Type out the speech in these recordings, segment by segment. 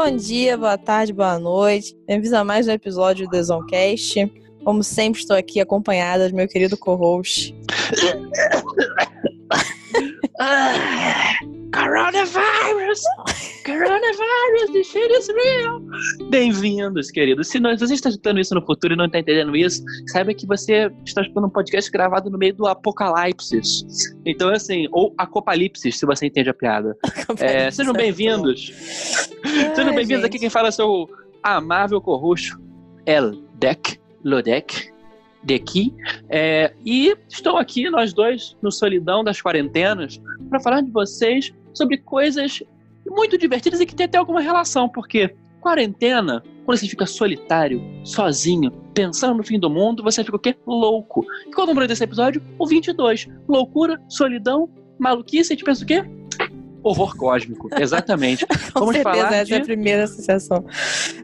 Bom dia, boa tarde, boa noite. Bem-vindos a mais um episódio do The Zonecast. Como sempre, estou aqui acompanhada do meu querido co-host. Coronavirus! Coronavirus, the shit is real! Bem-vindos, queridos. Se, não, se você está escutando isso no futuro e não está entendendo isso, saiba que você está escutando um podcast gravado no meio do apocalipse. Então, assim, ou apocalipse, se você entende a piada. É, sejam bem-vindos. Sejam bem-vindos aqui. Quem fala é seu amável corruxo, El Deck Lodec daqui. É, e estou aqui, nós dois, no Solidão das Quarentenas, para falar de vocês sobre coisas muito divertidas e que tem até alguma relação, porque quarentena, quando você fica solitário, sozinho, pensando no fim do mundo, você fica o quê? Louco. E qual é o número desse episódio? O 22. Loucura, solidão, maluquice, a gente pensa o quê? Horror cósmico, exatamente. Com Vamos certeza, falar essa de... é a primeira associação.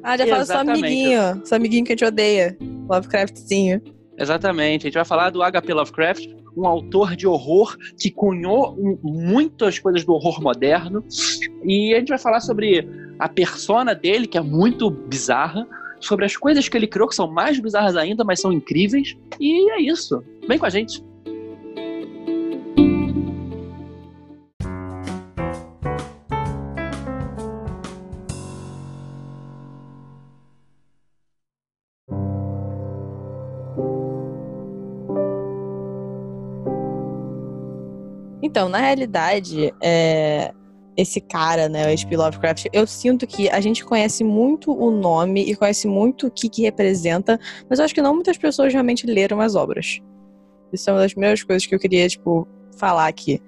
Ah, já fala seu amiguinho, seu amiguinho que a gente odeia. Lovecraftzinho. Exatamente. A gente vai falar do H.P. Lovecraft, um autor de horror que cunhou muitas coisas do horror moderno. E a gente vai falar sobre a persona dele, que é muito bizarra, sobre as coisas que ele criou, que são mais bizarras ainda, mas são incríveis. E é isso. Vem com a gente. Então, na realidade, é, esse cara, né, o H.P. Lovecraft, eu sinto que a gente conhece muito o nome e conhece muito o que, que representa, mas eu acho que não muitas pessoas realmente leram as obras. Isso é uma das primeiras coisas que eu queria, tipo, falar aqui.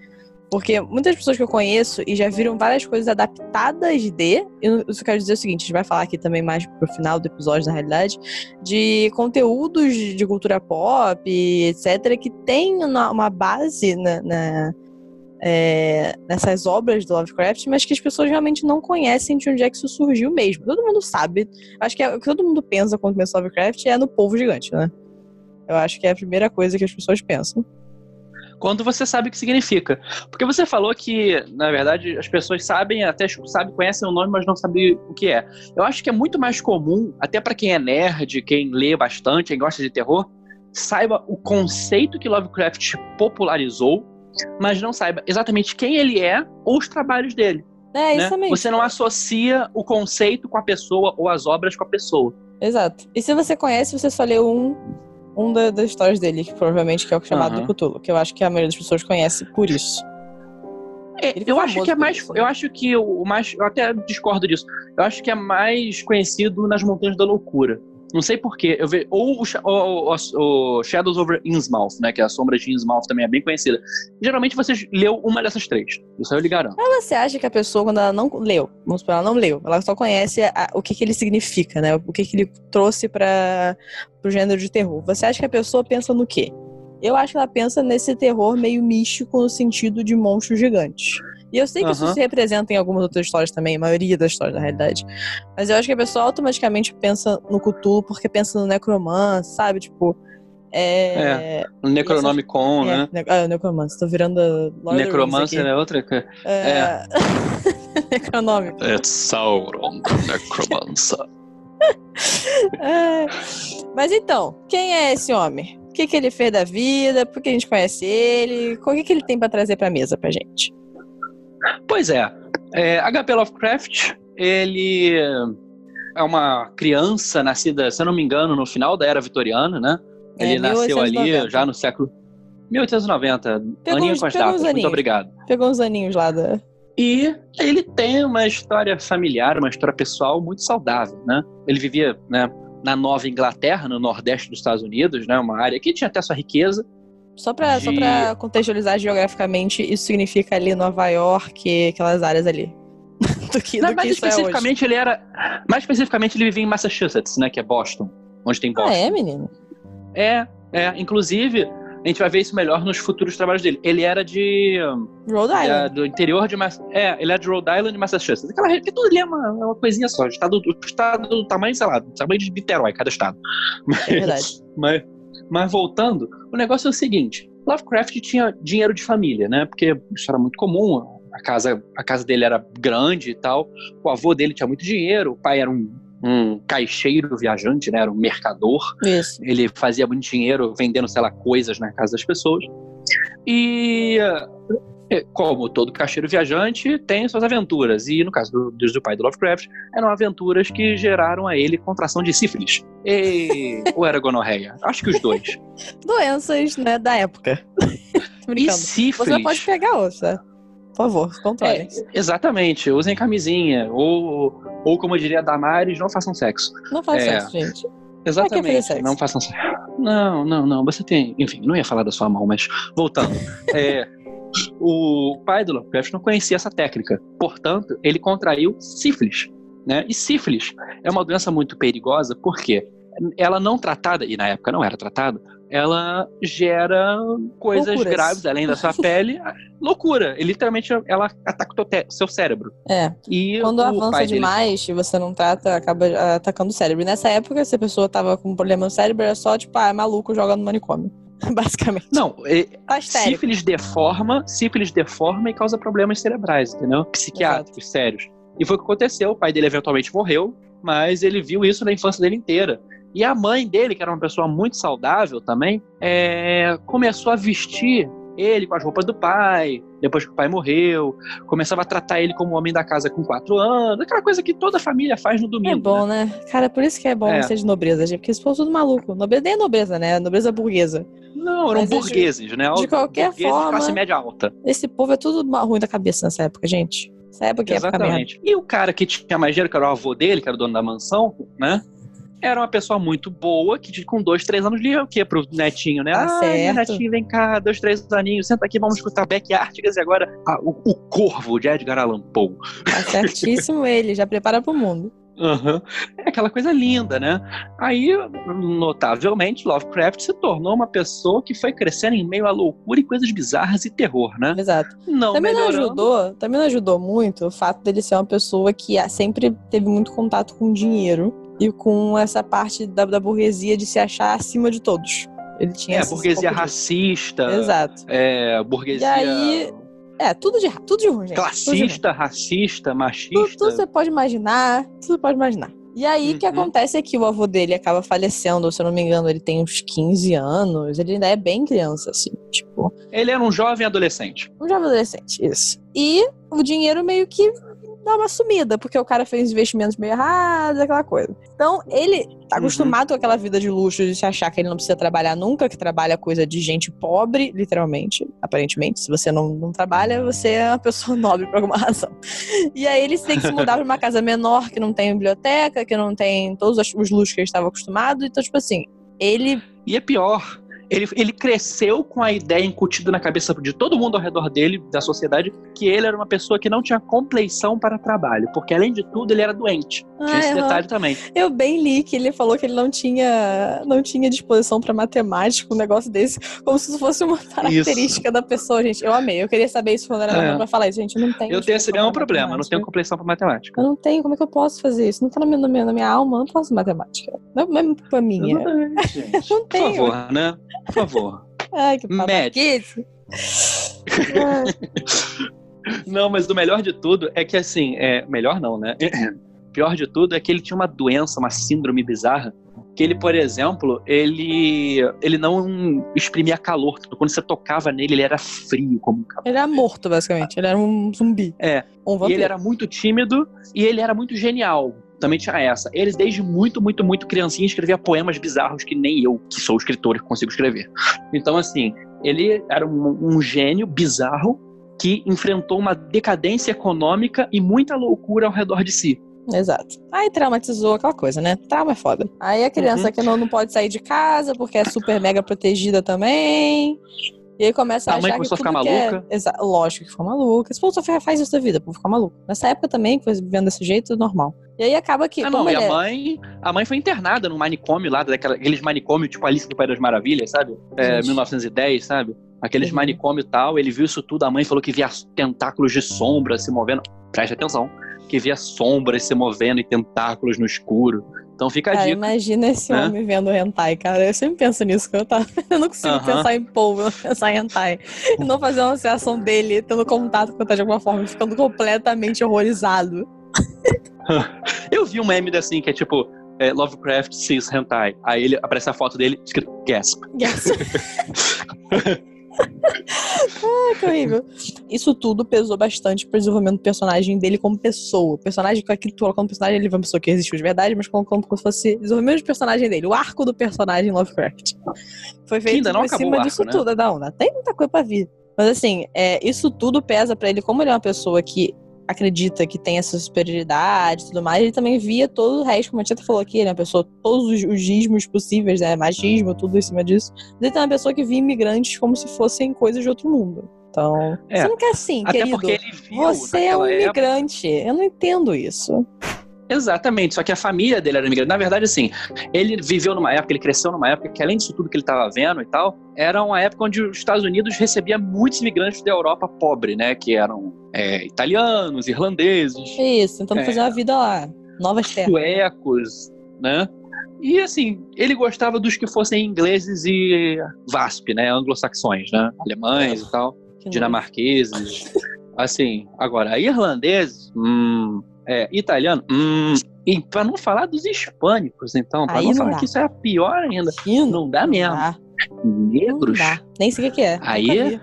Porque muitas pessoas que eu conheço e já viram várias coisas adaptadas de. Só quero dizer o seguinte: a gente vai falar aqui também mais pro final do episódio, na realidade, de conteúdos de cultura pop, etc., que tem uma, uma base na, na- é, nessas obras do Lovecraft, mas que as pessoas realmente não conhecem de onde é que isso surgiu mesmo. Todo mundo sabe. Acho que é, o que todo mundo pensa quando pensa Lovecraft é no povo gigante, né? Eu acho que é a primeira coisa que as pessoas pensam. Quando você sabe o que significa. Porque você falou que, na verdade, as pessoas sabem, até sabem, conhecem o nome, mas não sabem o que é. Eu acho que é muito mais comum, até para quem é nerd, quem lê bastante, quem gosta de terror, saiba o conceito que Lovecraft popularizou, mas não saiba exatamente quem ele é ou os trabalhos dele. É, né? isso também. Você não associa o conceito com a pessoa ou as obras com a pessoa. Exato. E se você conhece, você só leu um, um da- das histórias dele, que provavelmente que é o chamado Aham. do Cthulhu, que eu acho que a maioria das pessoas conhece por isso. É, eu acho que é mais. isso, né? Eu acho que o mais. Eu até discordo disso. Eu acho que é mais conhecido nas Montanhas da Loucura. Não sei porquê. Eu vejo. Ou o, o- o- Shadows over Innsmouth, né? Que é a sombra de Innsmouth também é bem conhecida. Geralmente você leu uma dessas três. Isso eu lhe garanto. Mas você acha que a pessoa, quando ela não leu, vamos supor, ela não leu, ela só conhece a- o que, que ele significa, né? O que, que ele trouxe para o gênero de terror. Você acha que a pessoa pensa no quê? Eu acho que ela pensa nesse terror meio místico no sentido de monstros gigantes. E eu sei que isso se representa em algumas outras histórias também, a maioria das histórias, na realidade. Mas eu acho que a pessoa automaticamente pensa no Cthulhu porque pensa no Necromance, sabe? Tipo. É. O Necronomicon, é, né? ah, Necromance. Tô virando. Lord Necromancer é outra. É. Necronômico. É Sauron, Necromancer. É. Mas então, quem é esse homem? O que, que ele fez da vida? Por que a gente conhece ele? O que, que ele tem pra trazer pra mesa pra gente? Pois é. é H.P. Lovecraft, ele é uma criança nascida, se eu não me engano, no final da era vitoriana, né? É, Ele nasceu 1890. ali já no século 1890. Pegou aninho uns- com as datas, muito obrigado. Pegou uns aninhos lá da. E ele tem uma história familiar, uma história pessoal muito saudável, né? Ele vivia, né, na Nova Inglaterra, no nordeste dos Estados Unidos, né, uma área que tinha até sua riqueza. Só pra, só De- pra contextualizar geograficamente, isso significa ali Nova York, aquelas áreas ali. do que, Mas do que mais isso é especificamente ele era, mais especificamente ele vivia em Massachusetts, né, que é Boston, onde tem Boston. Ah, é, menino? É, é. Inclusive, a gente vai ver isso melhor nos futuros trabalhos dele. Ele era de. Rhode da- Island. do interior de Mass... É, ele é de Rhode Island Massachusetts. Aquela re- que tudo ali é uma, é uma coisinha só. O estado, o estado do tamanho, sei lá, do tamanho de Niterói, cada estado. Mas, É verdade. Mas, mas voltando, o negócio é o seguinte: Lovecraft tinha dinheiro de família, né? Porque isso era muito comum. a casa, a casa dele era grande e tal. O avô dele tinha muito dinheiro, o pai era um, um caixeiro viajante, né? Era um mercador. Isso. Ele fazia muito dinheiro vendendo, sei lá, coisas na casa das pessoas. E como todo caixeiro viajante tem suas aventuras. E no caso do, do, do pai do Lovecraft, eram aventuras que geraram a ele contração de sífilis. E, ou era gonorreia? Acho que os dois. Doenças, né, da época. e sífilis. Você pode pegar outra. Por favor, controle. É, exatamente, usem camisinha. Ou, ou como diria Damares, não façam sexo. Não façam é, sexo, gente. Exatamente, não façam sexo. Não, não, não. Você tem. Enfim, não ia falar da sua mão, mas voltando. é, o pai do Lovecraft não conhecia essa técnica. Portanto, ele contraiu sífilis. Né? E sífilis é uma doença muito perigosa porque ela não tratada, e na época não era tratada, ela gera coisas Loucuras. graves além da sua pele. loucura. E, literalmente ela ataca o seu cérebro. É. E Quando avança demais e você não trata, acaba atacando o cérebro. E nessa época, se a pessoa tava com um problema no cérebro, era só, tipo, ah, é maluco, joga no manicômio. Basicamente. Não, é, tá sífilis deforma, sífilis deforma e causa problemas cerebrais, entendeu? Psiquiátricos, Exato. sérios. E foi o que aconteceu. O pai dele eventualmente morreu, mas ele viu isso na infância dele inteira. E a mãe dele, que era uma pessoa muito saudável também, é, começou a vestir ele com as roupas do pai, depois que o pai morreu, começava a tratar ele como homem da casa com quatro anos, aquela coisa que toda família faz no domingo. É bom, né? né? Cara, por isso que é bom é. ser de nobreza, gente, porque esse povo é tudo maluco. Nobreza nem é nobreza, né? Nobreza burguesa. Não, eram Mas burgueses, de, né? De qualquer forma. classe média alta. Esse povo é tudo ruim da cabeça nessa época, gente. Essa época é Exatamente. E o cara que tinha mais dinheiro, que era o avô dele, que era o dono da mansão, né? era uma pessoa muito boa, que com dois, três anos lia o quê pro netinho, né? Tá ah, certo. netinho, vem cá, dois, três aninhos, senta aqui, vamos escutar Beck Artigas e agora ah, o, o, Corvo de Edgar Allan Poe. Tá certíssimo ele, já prepara pro mundo. Uhum. É aquela coisa linda, né? Aí, notavelmente, Lovecraft se tornou uma pessoa que foi crescendo em meio à loucura e coisas bizarras e terror, né? Exato. Não também melhorando. não ajudou, também não ajudou muito o fato dele ser uma pessoa que sempre teve muito contato com dinheiro e com essa parte da, da burguesia de se achar acima de todos. Ele tinha é, burguesia racista. Exato. É, burguesia. E aí. É, tudo de, tudo de ruim, gente. Classista, racista, machista. Tudo, tudo, você pode imaginar. Tudo você pode imaginar. E aí, o uhum. que acontece é que o avô dele acaba falecendo, se eu não me engano, ele tem uns 15 anos. Ele ainda é bem criança, assim, tipo. Ele era um jovem adolescente. Um jovem adolescente, isso. E o dinheiro meio que dá uma sumida, porque o cara fez investimentos meio errados, aquela coisa. Então, ele tá uhum. acostumado uhum. com aquela vida de luxo, de se achar que ele não precisa trabalhar nunca, que trabalha coisa de gente pobre, literalmente, aparentemente. Se você não, não trabalha, você é uma pessoa nobre por alguma razão. E aí ele tem que se mudar pra uma casa menor, que não tem biblioteca, que não tem todos os luxos que ele estava acostumado. Então, tipo assim, ele. E é pior ele, ele cresceu com a ideia incutida na cabeça de todo mundo ao redor dele, da sociedade, que ele era uma pessoa que não tinha compleição para trabalho, porque além de tudo ele era doente. Ah, tinha esse detalhe também. Eu bem li que ele falou que ele não tinha, não tinha disposição para matemática, um negócio desse, como se fosse uma característica isso. da pessoa, gente. Eu amei. Eu queria saber isso quando era é. pra falar isso, gente. Eu não tenho. Eu tenho esse mesmo problema, não tenho compleição para matemática. Eu não tenho, como é que eu posso fazer isso? Não tá na minha, na minha, na minha alma, eu não posso matemática. Não é pra minha. Gente. não tenho. Por favor, né? Por favor. Ai, que babaquice. não, mas o melhor de tudo é que, assim, é... melhor não, né? Pior de tudo é que ele tinha uma doença, uma síndrome bizarra, que ele, por exemplo, ele, ele não exprimia calor. Quando você tocava nele, ele era frio como um cavalo. Ele era morto, basicamente. Ele era um zumbi. É. Um e ele era muito tímido e ele era muito genial também tinha essa. Eles, desde muito, muito, muito criancinha, escrevia poemas bizarros que nem eu, que sou escritor, consigo escrever. Então, assim, ele era um, um gênio bizarro que enfrentou uma decadência econômica e muita loucura ao redor de si. Exato. Aí traumatizou aquela coisa, né? Trauma é foda. Aí a criança uhum. que não, não pode sair de casa porque é super mega protegida também. E aí começa a, a mãe começou a ficar maluca. É... Exa... Lógico que ficou maluca. Se for só faz isso da vida, por ficar maluco. Nessa época também, que foi vivendo desse jeito, normal. E aí acaba que. Ah, não, e a é... mãe. A mãe foi internada num manicômio lá, daqueles manicômios tipo Alice do País das Maravilhas, sabe? É, 1910, sabe? Aqueles uhum. manicômio e tal. Ele viu isso tudo, a mãe falou que via tentáculos de sombra se movendo. Preste atenção. Que via sombras se movendo e tentáculos no escuro. Então fica a Cara, dica. imagina esse né? homem vendo hentai, cara. Eu sempre penso nisso, que eu, tava... eu não consigo Aham. pensar em polvo, eu não pensar em hentai. E não fazer uma associação dele, tendo contato com o hentai de alguma forma, ficando completamente horrorizado. Eu vi um meme assim, que é tipo, é, Lovecraft sees hentai. Aí ele aparece a foto dele, escrito gasp. Yes. ah, que horrível. Isso tudo pesou bastante pro desenvolvimento do personagem dele como pessoa. O personagem que aqui tu colocando o personagem, ele é uma pessoa que existiu de verdade, mas colocando como se fosse desenvolvimento de personagem dele, o arco do personagem Lovecraft. Foi feito ainda não acabou cima arco, disso né? tudo. Não, ainda tem muita coisa pra vir. Mas assim, é, isso tudo pesa pra ele, como ele é uma pessoa que acredita que tem essa superioridade e tudo mais, ele também via todo o resto, como a Tita falou aqui, ele é uma pessoa, todos os, os gismos possíveis, né? Magismo, tudo em cima disso. Mas ele é uma pessoa que via imigrantes como se fossem coisas de outro mundo. Então, É. você não quer assim, Até querido. porque ele viu Você é um naquela época. imigrante. Eu não entendo isso. Exatamente, só que a família dele era imigrante. Na verdade, assim, ele viveu numa época, ele cresceu numa época que, além disso tudo que ele estava vendo e tal, era uma época onde os Estados Unidos recebia muitos imigrantes da Europa pobre, né? Que eram é, italianos, irlandeses, isso, tentando É. fazer uma vida lá. Novas terras. suecos, né? E assim, ele gostava dos que fossem ingleses e VASP, né? Anglo-saxões, né? Alemães e tal, Que dinamarqueses. Assim, agora, irlandeses, hum, é, italiano, hum, e pra não falar dos hispânicos, então, Aí não, não falar dá. que isso é pior ainda. Não, Não dá mesmo. dá. Não Negros, dá. Nem sei o que é. Aí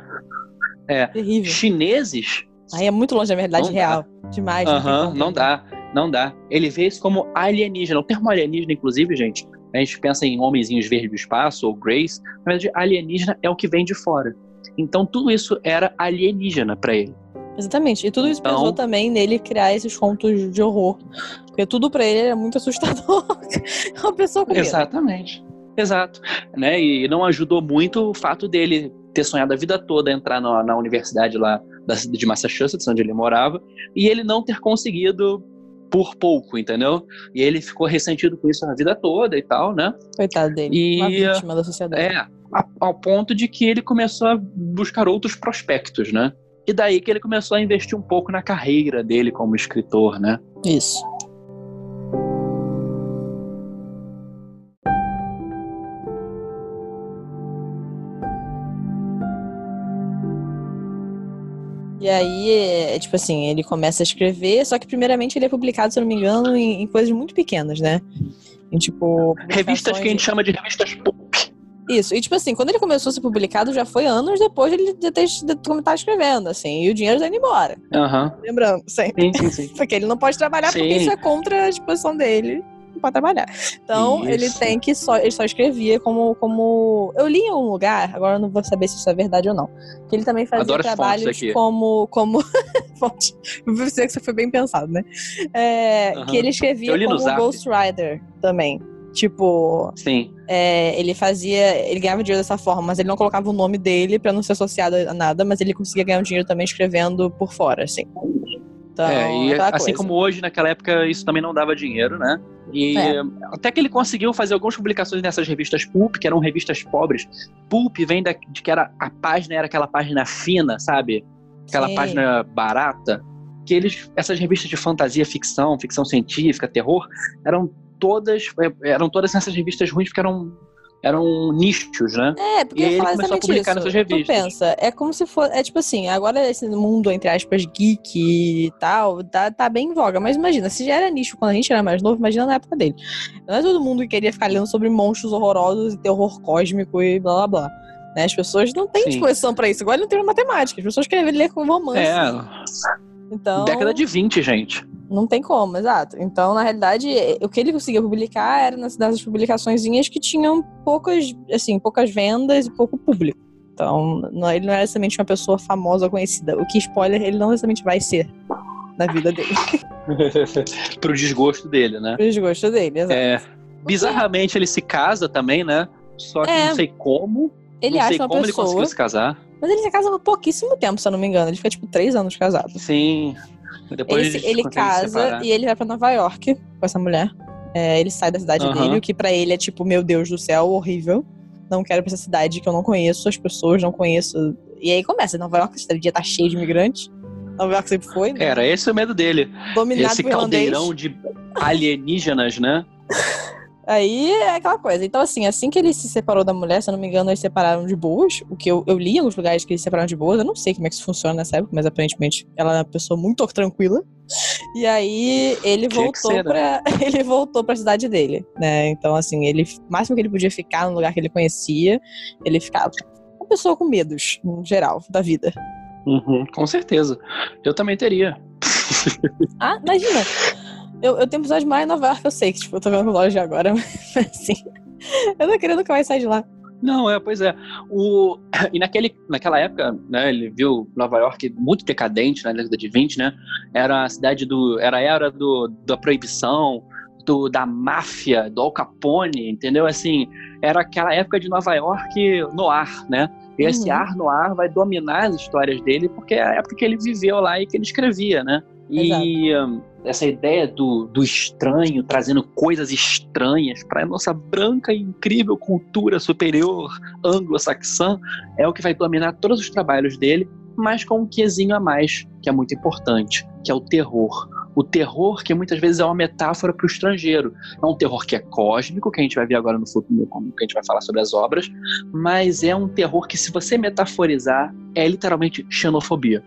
é-. Terrível. chineses, Aí é muito longe da realidade Não dá. real. Demais. Aham, como. não dá, não dá. Ele vê isso como alienígena. O termo alienígena, inclusive, gente, a gente pensa em homenzinhos verdes do espaço ou Grace, na verdade, alienígena é o que vem de fora. Então tudo isso era alienígena pra ele. Exatamente. E tudo isso Então- pesou também nele criar esses contos de horror. Porque tudo pra ele era muito assustador. É uma pessoa com medo. Exatamente. Exato. Né? E não ajudou muito o fato dele ter sonhado a vida toda entrar na, na universidade lá da de Massachusetts, onde ele morava, e ele não ter conseguido por pouco, entendeu? E ele ficou ressentido com isso a vida toda e tal, né? Coitado dele. E- Uma vítima da sociedade. É, ao ponto de que ele começou a buscar outros prospectos, né? E daí que ele começou a investir um pouco na carreira dele como escritor, né? Isso. E aí, é, tipo assim, ele começa a escrever, só que primeiramente ele é publicado, se eu não me engano, em, em coisas muito pequenas, né? Em tipo. Revistas que a gente chama de revistas. Isso, e tipo assim, quando ele começou a ser publicado, já foi anos depois de ele ter de começar escrevendo, assim, e o dinheiro tá indo embora. Aham. Lembrando, sempre. Sim, sim, sim. Porque ele não pode trabalhar porque Sim. isso é contra a disposição dele. Não pode trabalhar. Então, Isso. ele tem que só. Ele só escrevia como. como eu li em um lugar, agora eu não vou saber se isso é verdade ou não. Que ele também fazia Adoro trabalhos como. como fonte. Dizer que isso foi bem pensado, né? É, Aham. Que ele escrevia como. Ghost Rider também. Tipo, Sim. é, ele fazia. Ele ganhava dinheiro dessa forma, mas ele não colocava o nome dele pra não ser associado a nada, mas ele conseguia ganhar um dinheiro também escrevendo por fora, assim. Então, é, e assim coisa. como hoje, naquela época, isso também não dava dinheiro, né? E É. até que ele conseguiu fazer algumas publicações nessas revistas Pulp, que eram revistas pobres. Pulp vem da, de que era a página era aquela página fina, sabe? Aquela Sim. página barata. Que eles, essas revistas de fantasia, ficção, ficção científica, terror, eram todas, é, eram todas essas revistas ruins porque eram, eram nichos, né? É, porque E ele começou a publicar isso. nessas Tu revistas. pensa, é como se fosse. É tipo assim, agora esse mundo, entre aspas, geek e tal, tá, tá bem em voga. Mas imagina, se já era nicho quando a gente era mais novo, imagina na época dele. Não é todo mundo que queria ficar lendo sobre monstros horrorosos e terror cósmico e blá blá blá. Né? As pessoas não têm Sim. disposição pra isso. Agora não tem matemática. As pessoas querem ler com romance. É, Então, década de 20, gente. Não tem como, exato. Então, na realidade, o que ele conseguia publicar era nas- nessas publicaçõezinhas que tinham poucas, assim, poucas vendas e pouco público. Então, não- ele não era necessariamente uma pessoa famosa ou conhecida. O que spoiler, ele não necessariamente vai ser na vida dele. Pro desgosto dele, né? Pro desgosto dele, exato. É, bizarramente ele se casa também, né? Só que É. não sei como. ele não sei acha uma como ele pessoa. conseguiu se casar. Mas ele se casa há pouquíssimo tempo, se eu não me engano. Ele fica, tipo, três anos casado. Sim. Depois Ele, casa e ele vai pra Nova York com essa mulher. É, ele sai da cidade Aham. dele, o que pra ele é tipo, meu Deus do céu, horrível. Não quero pra essa cidade que eu não conheço, as pessoas não conheço. E aí começa, Nova York, esse dia tá cheio de imigrantes. Nova York sempre foi, né? Era esse o medo dele. Dominado Esse por irlandês. caldeirão de alienígenas, né? Aí é aquela coisa. Então, assim, assim que ele se separou da mulher, se eu não me engano, eles separaram de boas. O que eu, eu li em alguns lugares que eles separaram de boas. Eu não sei como é que isso funciona nessa época, mas aparentemente ela é uma pessoa muito tranquila. E aí ele Tinha voltou né? pra. Ele voltou pra cidade dele, né? Então, assim, ele. O máximo que ele podia ficar no lugar que ele conhecia, ele ficava. Uma pessoa com medos, em geral, da vida. Uhum, com certeza. Eu também teria. Ah, imagina. Eu, eu tenho episódio mais em Nova York, eu sei que, tipo, eu tô vendo loja agora, mas assim. Eu não queria nunca mais sair de lá. Não, é, pois é. O, e naquele, naquela época, né, ele viu Nova York muito decadente na década de 20, né? Era a cidade do. Era a era do, da proibição, do, da máfia, do Al Capone, entendeu? Assim, era aquela época de Nova York no ar, né? E esse Uhum. ar no ar vai dominar as histórias dele, porque é a época que ele viveu lá e que ele escrevia, né? E hum, essa ideia do, do estranho, trazendo coisas estranhas para a nossa branca e incrível cultura superior anglo-saxã, é o que vai dominar todos os trabalhos dele, mas com um quesinho a mais, que é muito importante, que é o terror. O terror que muitas vezes é uma metáfora para o estrangeiro. É um terror que é cósmico, que a gente vai ver agora no futuro, quando a gente vai falar sobre as obras, mas é um terror que, se você metaforizar, é literalmente xenofobia.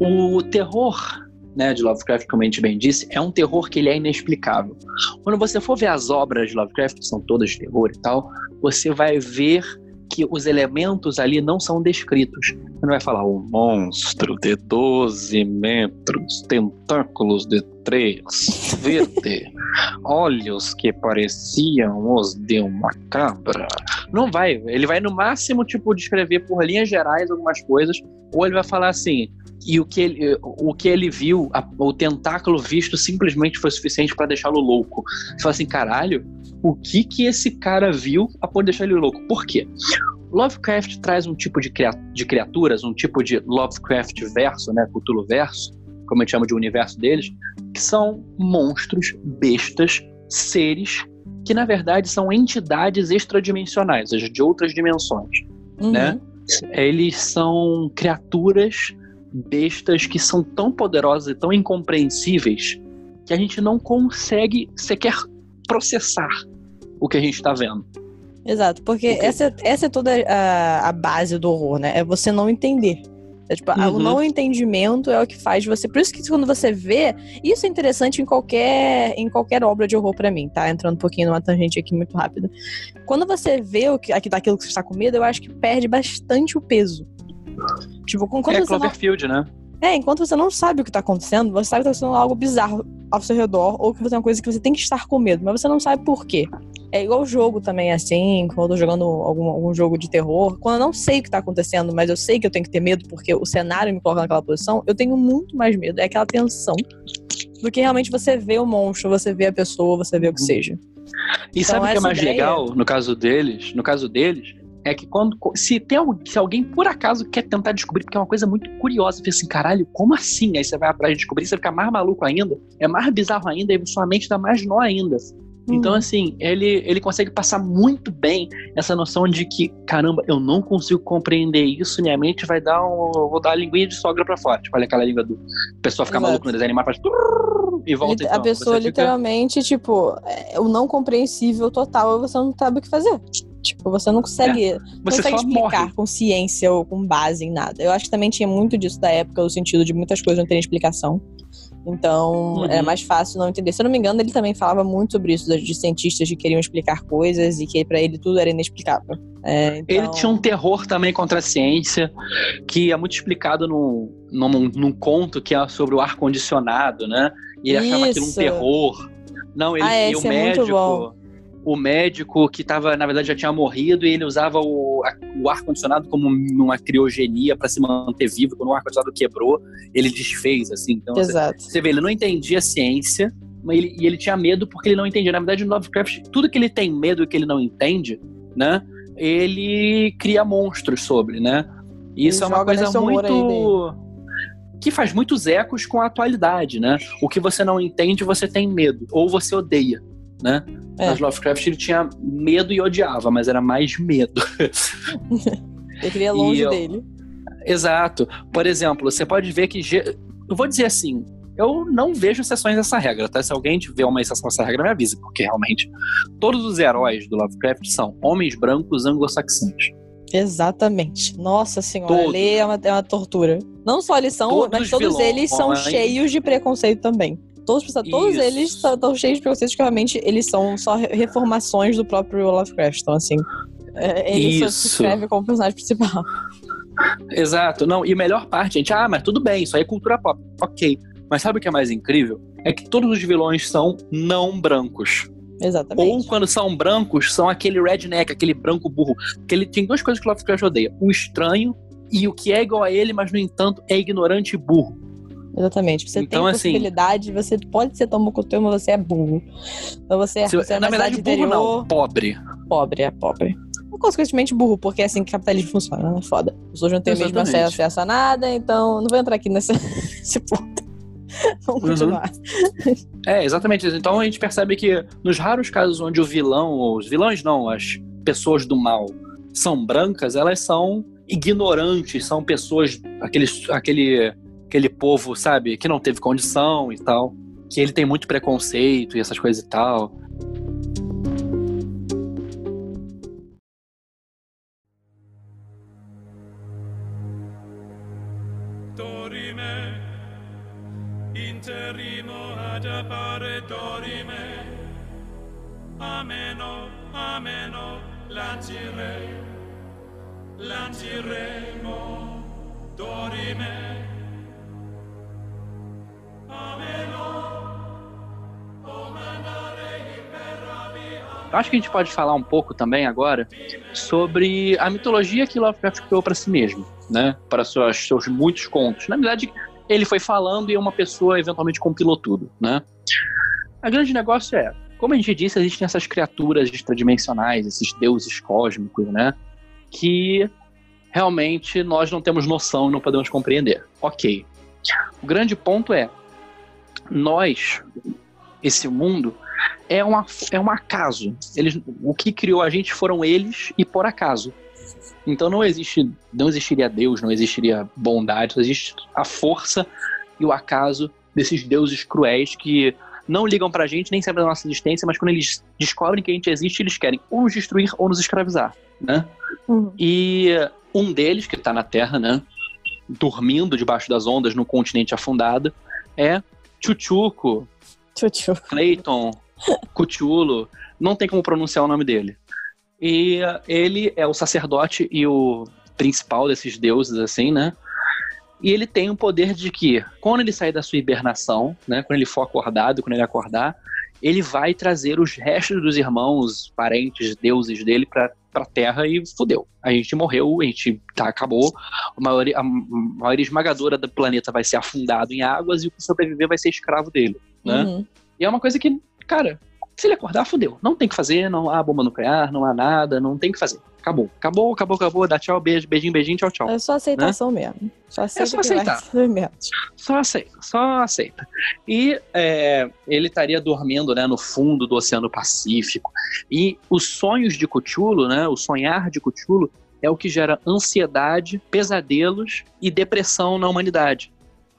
O terror né, de Lovecraft, como a gente bem disse, é um terror que ele é inexplicável. Quando você for ver as obras de Lovecraft, que são todas de terror e tal, você vai ver que os elementos ali não são descritos. Você não vai falar um monstro de 12 metros, tentáculos de 3, verde, olhos que pareciam os de uma cabra. Não vai. Ele vai no máximo tipo descrever por linhas gerais algumas coisas, ou ele vai falar assim: e o que ele, o que ele viu, a- o tentáculo visto simplesmente foi suficiente para deixá-lo louco. Você fala assim, caralho, o que que esse cara viu a de deixar ele louco? Por quê? Lovecraft traz um tipo de, cria- de criaturas, um tipo de Lovecraft verso, né, Cthulhu verso, como a gente chama de universo deles, que são monstros, bestas, seres que na verdade são entidades extradimensionais, ou seja, de outras dimensões Uhum. né? eles são criaturas bestas que são tão poderosas e tão incompreensíveis que a gente não consegue sequer processar o que a gente está vendo. Exato, porque Ok. essa, essa é toda a, a base do horror, né? É você não entender. É, tipo, a- o Uhum. não entendimento é o que faz você. Por isso que quando você vê, isso é interessante em qualquer, em qualquer obra de horror pra mim, tá? Entrando um pouquinho numa tangente aqui muito rápida. Quando você vê o que, aqui- daquilo que você está com medo, eu acho que perde bastante o peso. Tipo, quando é você não, Cloverfield, né? é, enquanto você não sabe o que tá acontecendo, você sabe que tá acontecendo algo bizarro ao seu redor, ou que você é uma coisa que você tem que estar com medo, mas você não sabe por quê. É igual jogo também, assim, quando eu tô jogando algum, algum jogo de terror, quando eu não sei o que tá acontecendo, mas eu sei que eu tenho que ter medo porque o cenário me coloca naquela posição, eu tenho muito mais medo. É aquela tensão do que realmente você vê o monstro, você vê a pessoa, você vê o que Uhum. seja. E sabe o que é mais ideia- legal no caso deles? No caso deles, é que quando se tem se alguém por acaso quer tentar descobrir, porque é uma coisa muito curiosa, fica assim, caralho, como assim? Aí você vai atrás de descobrir, você fica mais maluco ainda, é mais bizarro ainda, e sua mente dá mais nó ainda. Então, Uhum. assim, ele, ele consegue passar muito bem essa noção de que, caramba, eu não consigo compreender isso, minha mente vai dar um. Vou dar a linguinha de sogra pra fora. Tipo, olha aquela língua do. A pessoa fica Exato. maluca no desenho animado, faz. E volta então. a pessoa fica- literalmente, tipo, é o não compreensível total você não sabe o que fazer. Tipo, você não consegue, não Você consegue explicar morre. com ciência ou com base em nada. Eu acho que também tinha muito disso da época, no sentido de muitas coisas não terem explicação. Então, Uhum. era mais fácil não entender. Se eu não me engano, ele também falava muito sobre isso, de cientistas que queriam explicar coisas e que pra ele tudo era inexplicável. É, então... Ele tinha um terror também contra a ciência, que é muito explicado num, num, num conto que é sobre o ar-condicionado, né? E ele achava aquilo um Isso. terror. Não, ele Ah, e esse o é muito bom. médico. O médico que tava, na verdade, já tinha morrido e ele usava o, a- o ar-condicionado como uma criogenia para se manter vivo. Quando o ar-condicionado quebrou, ele desfez, assim. Então, você, Exato. você vê, ele não entendia a ciência, mas ele, e ele tinha medo porque ele não entendia. Na verdade, no Lovecraft, tudo que ele tem medo e que ele não entende, né? Ele cria monstros sobre, né? E isso é uma coisa muito. Que faz muitos ecos com a atualidade, né? O que você não entende, você tem medo. Ou você odeia, né? É. Mas Lovecraft ele tinha medo e odiava, mas era mais medo. Eu queria longe eu- dele. Exato. Por exemplo, você pode ver que. Eu vou dizer assim. Eu não vejo exceções dessa regra, tá? Se alguém tiver uma exceção dessa regra, me avise, porque realmente todos os heróis do Lovecraft são homens brancos anglo-saxãs. Exatamente. Nossa senhora, todos. ler é uma, é uma tortura. Não só eles são, todos mas todos vilões, eles são cheios de preconceito também. Todos, todos eles estão cheios de preconceitos que realmente eles são só reformações do próprio Lovecraft. Então, assim, é, ele isso. se escreve como personagem principal. Exato. Não, e a melhor parte, gente, ah, mas tudo bem, isso aí é cultura pop. Ok. Mas sabe o que é mais incrível? É que todos os vilões são não brancos. Exatamente. Ou quando são brancos, são aquele redneck, aquele branco burro. Que ele tem duas coisas que o Lovecraft odeia: o estranho e o que é igual a ele, mas no entanto é ignorante e burro. Exatamente. Você então, tem assim, possibilidade, você pode ser tão teu, mas você é burro. Então você é, você é na verdade burro interior, não, pobre. Pobre, é pobre. Consequentemente burro, porque é assim que o capitalismo funciona, né? Foda. As pessoas não têm o mesmo acesso a nada, então não vou entrar aqui nesse, nesse ponto. Vamos uhum. continuar. É, exatamente. Então a gente percebe que nos raros casos onde o vilão, ou os vilões não, as pessoas do mal são brancas, elas são ignorantes, são pessoas, aqueles, aquele, aquele povo, sabe, que não teve condição e tal, que ele tem muito preconceito e essas coisas e tal. appare dorime. Dorime. Acho que a gente pode falar um pouco também agora sobre a mitologia que Lovecraft criou para si mesmo, né? Para seus, seus muitos contos. Na verdade, ele foi falando e uma pessoa eventualmente compilou tudo, né? A grande negócio é, como a gente disse, existem essas criaturas extradimensionais, esses deuses cósmicos, né? Que realmente nós não temos noção, não podemos compreender. Ok. O grande ponto é, nós, esse mundo, é, uma, é um acaso. Eles, o que criou a gente foram eles e por acaso. Então não existe, não existiria Deus, não existiria bondade, só existe a força e o acaso desses deuses cruéis que não ligam pra gente, nem sabem da nossa existência, mas quando eles descobrem que a gente existe, eles querem ou nos destruir ou nos escravizar, né? Uhum. E um deles, que tá na Terra, né, dormindo debaixo das ondas no continente afundado, é Chuchuco, Chuchuco. Clayton, Cthulhu, não tem como pronunciar o nome dele. E ele é o sacerdote e o principal desses deuses, assim, né? E ele tem o poder de que, quando ele sair da sua hibernação, né? Quando ele for acordado, quando ele acordar, ele vai trazer os restos dos irmãos, parentes, deuses dele para pra Terra e fudeu. A gente morreu, a gente tá, acabou. A maioria, a maioria esmagadora do planeta vai ser afundado em águas e o que sobreviver vai ser escravo dele, né? Uhum. E é uma coisa que, cara, se ele acordar, fudeu. Não tem que fazer, não há bomba nuclear, não há nada, não tem que fazer. Acabou. Acabou, acabou, acabou. Dá tchau, beijo, beijinho, beijinho, tchau, tchau. É só aceitação né? mesmo. Só aceita é só aceitar. Só aceita, só aceita. E é, ele estaria dormindo né, no fundo do Oceano Pacífico. E os sonhos de Cthulhu, né, o sonhar de Cthulhu, é o que gera ansiedade, pesadelos e depressão na humanidade.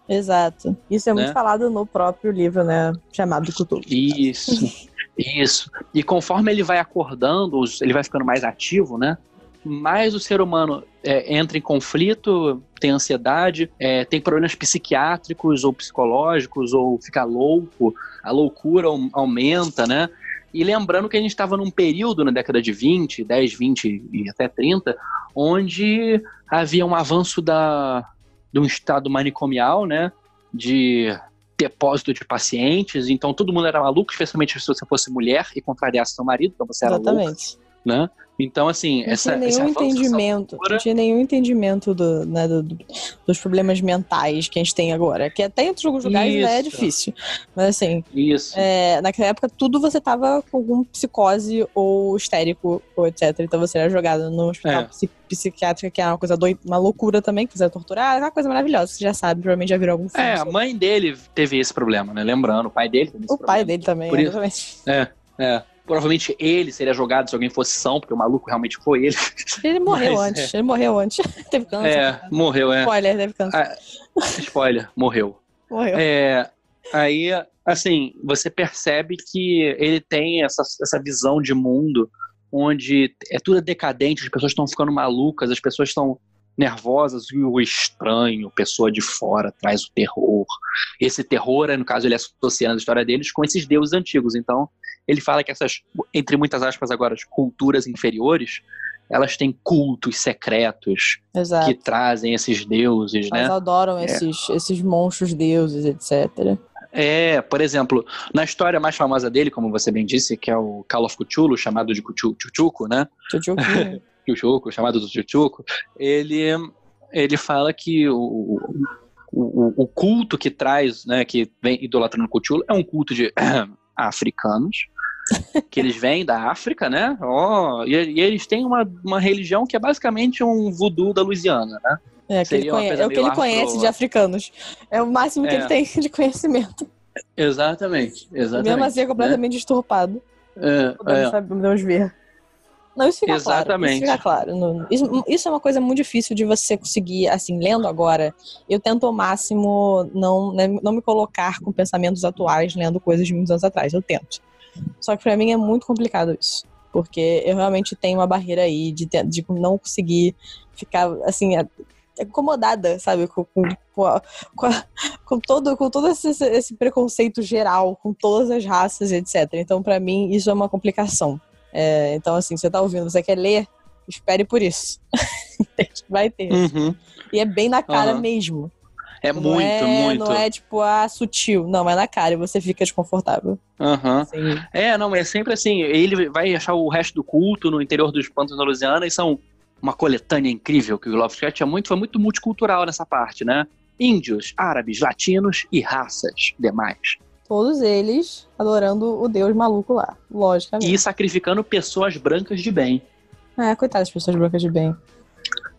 Exato. Isso é muito né? falado no próprio livro, né? Chamado Cthulhu. Isso. Isso. E conforme ele vai acordando, ele vai ficando mais ativo, né? Mais o ser humano é, entra em conflito, tem ansiedade, é, tem problemas psiquiátricos ou psicológicos, ou fica louco, a loucura aumenta, né? E lembrando que a gente estava num período na década de 20, 10, 20 e até 30, onde havia um avanço da, de um estado manicomial, né? De depósito de pacientes, então todo mundo era maluco, especialmente se você fosse mulher e contrariasse seu marido, então você era Exatamente. louco, né? Então, assim, não essa. Tinha nenhum entendimento, não tinha nenhum entendimento do, né, do, do, dos problemas mentais que a gente tem agora. Que até em outros lugares Isso. é difícil. Mas assim. Isso. É, naquela época, tudo você tava com algum psicose ou histérico, ou etc. Então você era jogado no hospital é. psiquiátrico, que é uma coisa doida, uma loucura também, que quiser torturar, é uma coisa maravilhosa. Você já sabe, provavelmente já viram algum filme. É, a mãe dele teve esse problema, né? Lembrando, o pai dele teve esse o problema. pai dele também, Por. Isso, é, é. Provavelmente ele seria jogado se alguém fosse são, porque o maluco realmente foi ele. Ele morreu Mas, antes, é. ele morreu antes. teve câncer. É, morreu, é. Spoiler, teve câncer. Ah, spoiler, morreu. Morreu. É, aí, assim, você percebe que ele tem essa, essa visão de mundo onde é tudo decadente, as pessoas estão ficando malucas, as pessoas estão nervosas e o estranho, pessoa de fora, traz o terror. Esse terror, no caso, ele associa a história deles com esses deuses antigos. Então, ele fala que essas, entre muitas aspas agora, as culturas inferiores, elas têm cultos secretos Exato. que trazem esses deuses, Elas né? adoram é. esses, esses monstros deuses, etc. É, por exemplo, na história mais famosa dele, como você bem disse, que é o Call of Cthulhu, chamado de Chuchuco, né? Chuchuco. Chamado do Chuchuco, ele, ele fala que o, o, o, culto que traz, né, que vem idolatrando o Cthulhu, é um culto de africanos, que eles vêm da África, né? Oh, e, e, eles têm uma, uma religião que é basicamente um voodoo da Louisiana, né? É, que ele conhece, é o que ele conhece de africanos. É o máximo que é. ele tem de conhecimento. Exatamente, exatamente. Mesmo assim é completamente né? distorpado. É, podemos, é. podemos ver. Não, isso fica Exatamente. claro. Isso fica claro. Isso, isso, é uma coisa muito difícil de você conseguir, assim, lendo agora. Eu tento ao máximo não, né, não me colocar com pensamentos atuais lendo coisas de muitos anos atrás. Eu tento. Só que para mim é muito complicado isso. Porque eu realmente tenho uma barreira aí de, de não conseguir ficar, assim, acomodada, sabe, com, com, com, a, com, todo, com todo esse, esse, preconceito geral, com todas as raças, etc. Então, para mim, isso é uma complicação. É, então, assim, você tá ouvindo, você quer ler, espere por isso. Vai ter. Uhum. E é bem na cara uhum. mesmo. É não muito, é, muito. Não é tipo, ah, sutil. Não, é na cara e você fica desconfortável. Uhum. Assim. É, não, é sempre assim. Ele vai achar o resto do culto no interior dos Pantos da Louisiana e são uma coletânea incrível que o Lovecraft é muito, foi muito multicultural nessa parte, né? Índios, árabes, latinos e raças demais. Todos eles adorando o deus maluco lá, logicamente. E sacrificando pessoas brancas de bem. É, coitadas das pessoas brancas de bem.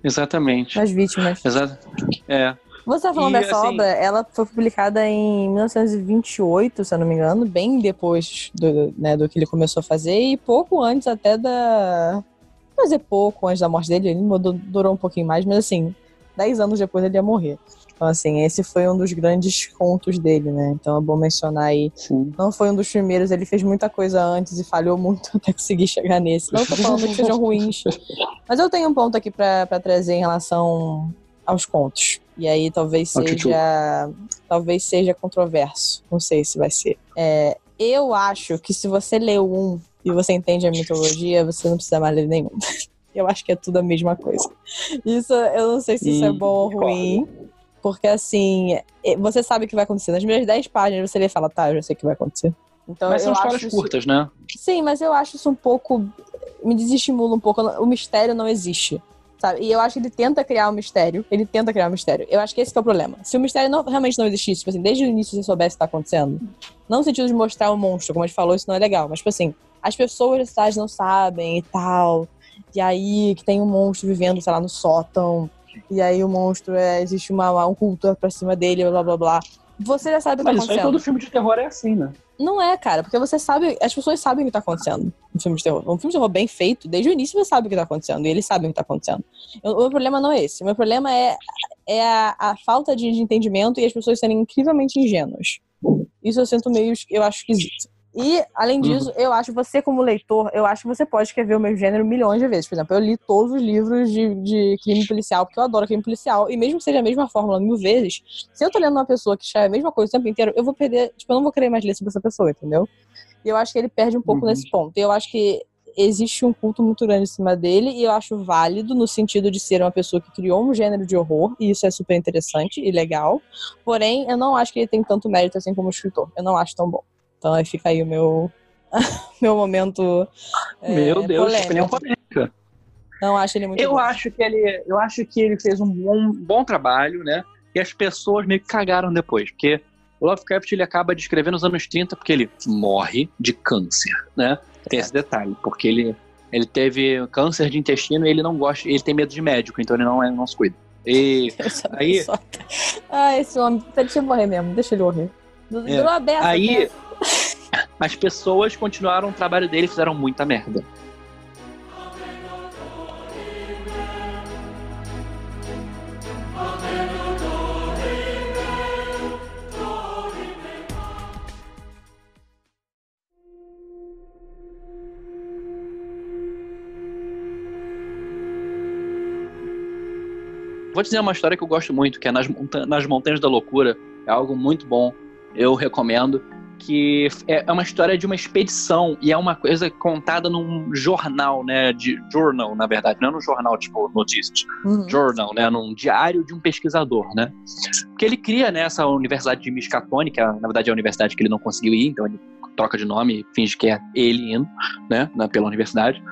Exatamente. As vítimas. Exato. É. Você tá falando e, dessa assim, obra, ela foi publicada em 1928, se eu não me engano, bem depois do, né, do que ele começou a fazer e pouco antes até da fazer pouco antes da morte dele, ele durou um pouquinho mais, mas assim, 10 anos depois ele ia morrer. Então, assim, esse foi um dos grandes contos dele, né? Então é bom mencionar aí. Sim. Não foi um dos primeiros, ele fez muita coisa antes e falhou muito até conseguir chegar nesse. Não tô falando que sejam ruins. Mas eu tenho um ponto aqui para trazer em relação aos contos. E aí talvez seja. Talvez seja controverso. Não sei se vai ser. É, eu acho que se você leu um e você entende a mitologia, você não precisa mais ler nenhum. Eu acho que é tudo a mesma coisa. Isso, eu não sei se isso é bom ou ruim. Porque assim, você sabe o que vai acontecer. Nas primeiras 10 páginas você lê e fala, tá, eu já sei o que vai acontecer. Então, mas são histórias isso... curtas, né? Sim, mas eu acho isso um pouco. Me desestimula um pouco. O mistério não existe. Sabe? E eu acho que ele tenta criar um mistério. Ele tenta criar um mistério. Eu acho que esse que é o problema. Se o mistério não, realmente não existisse, tipo assim, desde o início você soubesse o que tá acontecendo, não no sentido de mostrar o um monstro, como a gente falou, isso não é legal. Mas, tipo assim, as pessoas da cidade não sabem e tal. E aí que tem um monstro vivendo, sei lá, no sótão. E aí o monstro é. Existe uma, um culto pra cima dele, blá blá blá. Você já sabe o que Mas tá acontecendo. Mas todo filme de terror é assim, né? Não é, cara, porque você sabe, as pessoas sabem o que tá acontecendo no filme de terror. Um filme de terror bem feito, desde o início você sabe o que tá acontecendo, e eles sabem o que tá acontecendo. O meu problema não é esse. O meu problema é, é a, a falta de, de entendimento e as pessoas serem incrivelmente ingênuas. Isso eu sinto meio, eu acho esquisito. E, além disso, uhum. eu acho você, como leitor, eu acho que você pode escrever o meu gênero milhões de vezes. Por exemplo, eu li todos os livros de, de crime policial, porque eu adoro crime policial. E mesmo que seja a mesma fórmula mil vezes, se eu tô lendo uma pessoa que escreve a mesma coisa o tempo inteiro, eu vou perder, tipo, eu não vou querer mais ler sobre essa pessoa, entendeu? E eu acho que ele perde um pouco uhum. nesse ponto. E eu acho que existe um culto muito grande em cima dele, e eu acho válido no sentido de ser uma pessoa que criou um gênero de horror, e isso é super interessante e legal. Porém, eu não acho que ele tem tanto mérito assim como escritor. Eu não acho tão bom. Então aí fica aí o meu, meu momento. É, meu Deus, polêmico. opinião polêmica. Não acho ele muito eu bom. Acho que ele, eu acho que ele fez um bom, bom trabalho, né? E as pessoas meio que cagaram depois, porque o Lovecraft ele acaba descrevendo nos anos 30 porque ele morre de câncer, né? Tem esse detalhe, porque ele, ele teve câncer de intestino e ele não gosta, ele tem medo de médico, então ele não, não se cuida. E aí. Ah, esse homem, deixa ele morrer mesmo, deixa ele morrer. É, aí, as pessoas continuaram o trabalho dele e fizeram muita merda. Vou dizer uma história que eu gosto muito, que é Nas, Monta Nas Montanhas da Loucura. É algo muito bom, eu recomendo. Que é, é uma história de uma expedição e é uma coisa contada num jornal, né? De journal, na verdade, não é num jornal tipo notícias. Uhum. Journal, né? Num diário de um pesquisador, né? Porque ele cria né, essa universidade de Miskatonic, que é, na verdade é a universidade que ele não conseguiu ir, então ele troca de nome, finge que é ele indo, né? Pela universidade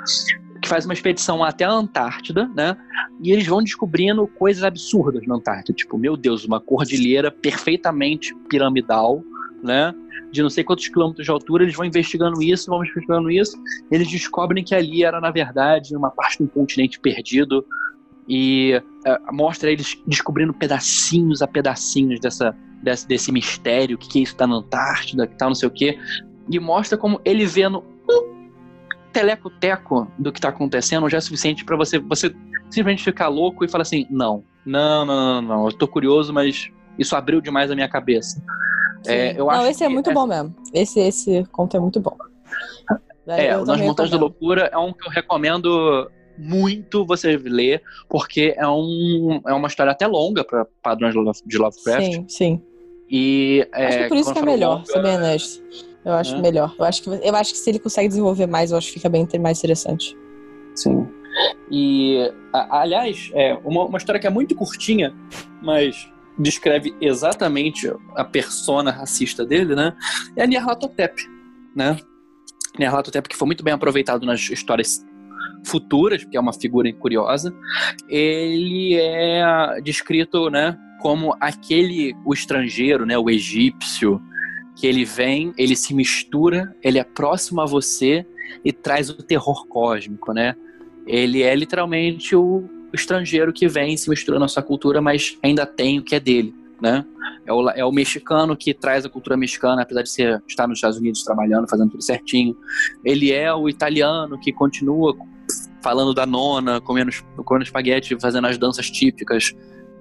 que faz uma expedição até a Antártida, né? E eles vão descobrindo coisas absurdas na Antártida. Tipo, meu Deus, uma cordilheira perfeitamente piramidal, né? De não sei quantos quilômetros de altura, eles vão investigando isso, vão investigando isso, eles descobrem que ali era, na verdade, uma parte de um continente perdido. E uh, mostra eles descobrindo pedacinhos a pedacinhos dessa, desse, desse mistério, o que, que é isso tá na Antártida, que tal, não sei o quê. E mostra como ele vendo um teleco-teco do que tá acontecendo já é suficiente para você, você simplesmente ficar louco e falar assim: não, não, não, não, não, eu tô curioso, mas isso abriu demais a minha cabeça. É, eu não, esse é muito é... bom mesmo. Esse, esse conto é muito bom. É, eu Nas Montanhas da Loucura é um que eu recomendo muito você ler, porque é, um, é uma história até longa para padrões de Lovecraft. Sim, sim. E, é, Acho que por isso que é melhor, longa, ser bem honesto. Eu acho é. melhor. Eu acho, que, eu acho que se ele consegue desenvolver mais, eu acho que fica bem mais interessante. Sim. E, a, aliás, é uma, uma história que é muito curtinha, mas descreve exatamente a persona racista dele, né? É Nyarlathotep, né? Nyarlathotep que foi muito bem aproveitado nas histórias futuras, porque é uma figura curiosa. Ele é descrito, né, como aquele o estrangeiro, né, o egípcio, que ele vem, ele se mistura, ele é próximo a você e traz o terror cósmico, né? Ele é literalmente o estrangeiro que vem se mistura na sua cultura, mas ainda tem o que é dele, né? É o, é o mexicano que traz a cultura mexicana, apesar de ser, estar nos Estados Unidos trabalhando, fazendo tudo certinho. Ele é o italiano que continua falando da nona, comendo, comendo espaguete, fazendo as danças típicas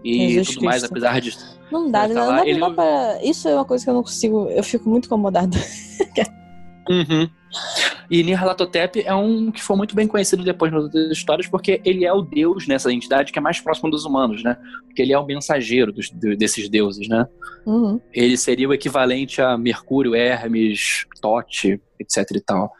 e Jesus tudo mais, apesar de. Não dá, não, não, dá, ele... pra... Isso é uma coisa que eu não consigo. Eu fico muito incomodado. uhum. E Nirlatotep é um que foi muito bem conhecido depois nas outras histórias, porque ele é o deus nessa entidade que é mais próximo dos humanos, né? Porque ele é o mensageiro dos, desses deuses, né? Uhum. Ele seria o equivalente a Mercúrio, Hermes, Tote, etc e tal.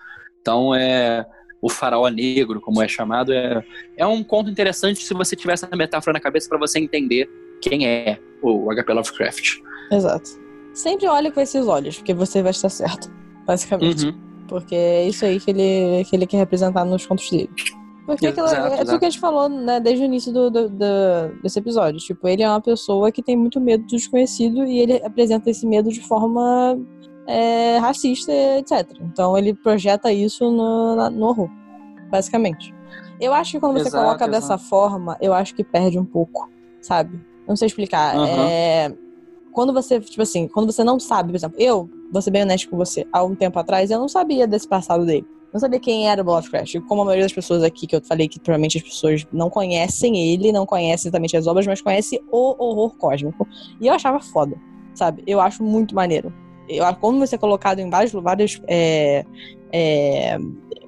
Então é o faraó negro, como é chamado, é, é um conto interessante se você tiver essa metáfora na cabeça para você entender quem é o HP Lovecraft. Exato. Sempre olhe com esses olhos, porque você vai estar certo, basicamente. Uhum. Porque é isso aí que ele, que ele quer representar nos contos dele. Porque exato, é tudo que a gente falou né, desde o início do, do, do, desse episódio. Tipo, ele é uma pessoa que tem muito medo do desconhecido e ele apresenta esse medo de forma é, racista, etc. Então ele projeta isso no, no horror, basicamente. Eu acho que quando você exato, coloca exato. dessa forma, eu acho que perde um pouco, sabe? Não sei explicar. Uhum. É, quando você, tipo assim, quando você não sabe, por exemplo, eu, vou ser bem honesto com você, há um tempo atrás eu não sabia desse passado dele. Não sabia quem era o Lovecraft. Como a maioria das pessoas aqui que eu falei que provavelmente as pessoas não conhecem ele, não conhecem exatamente as obras, mas conhecem o horror cósmico. E eu achava foda, sabe? Eu acho muito maneiro eu, como você é colocado em vários, várias é, é,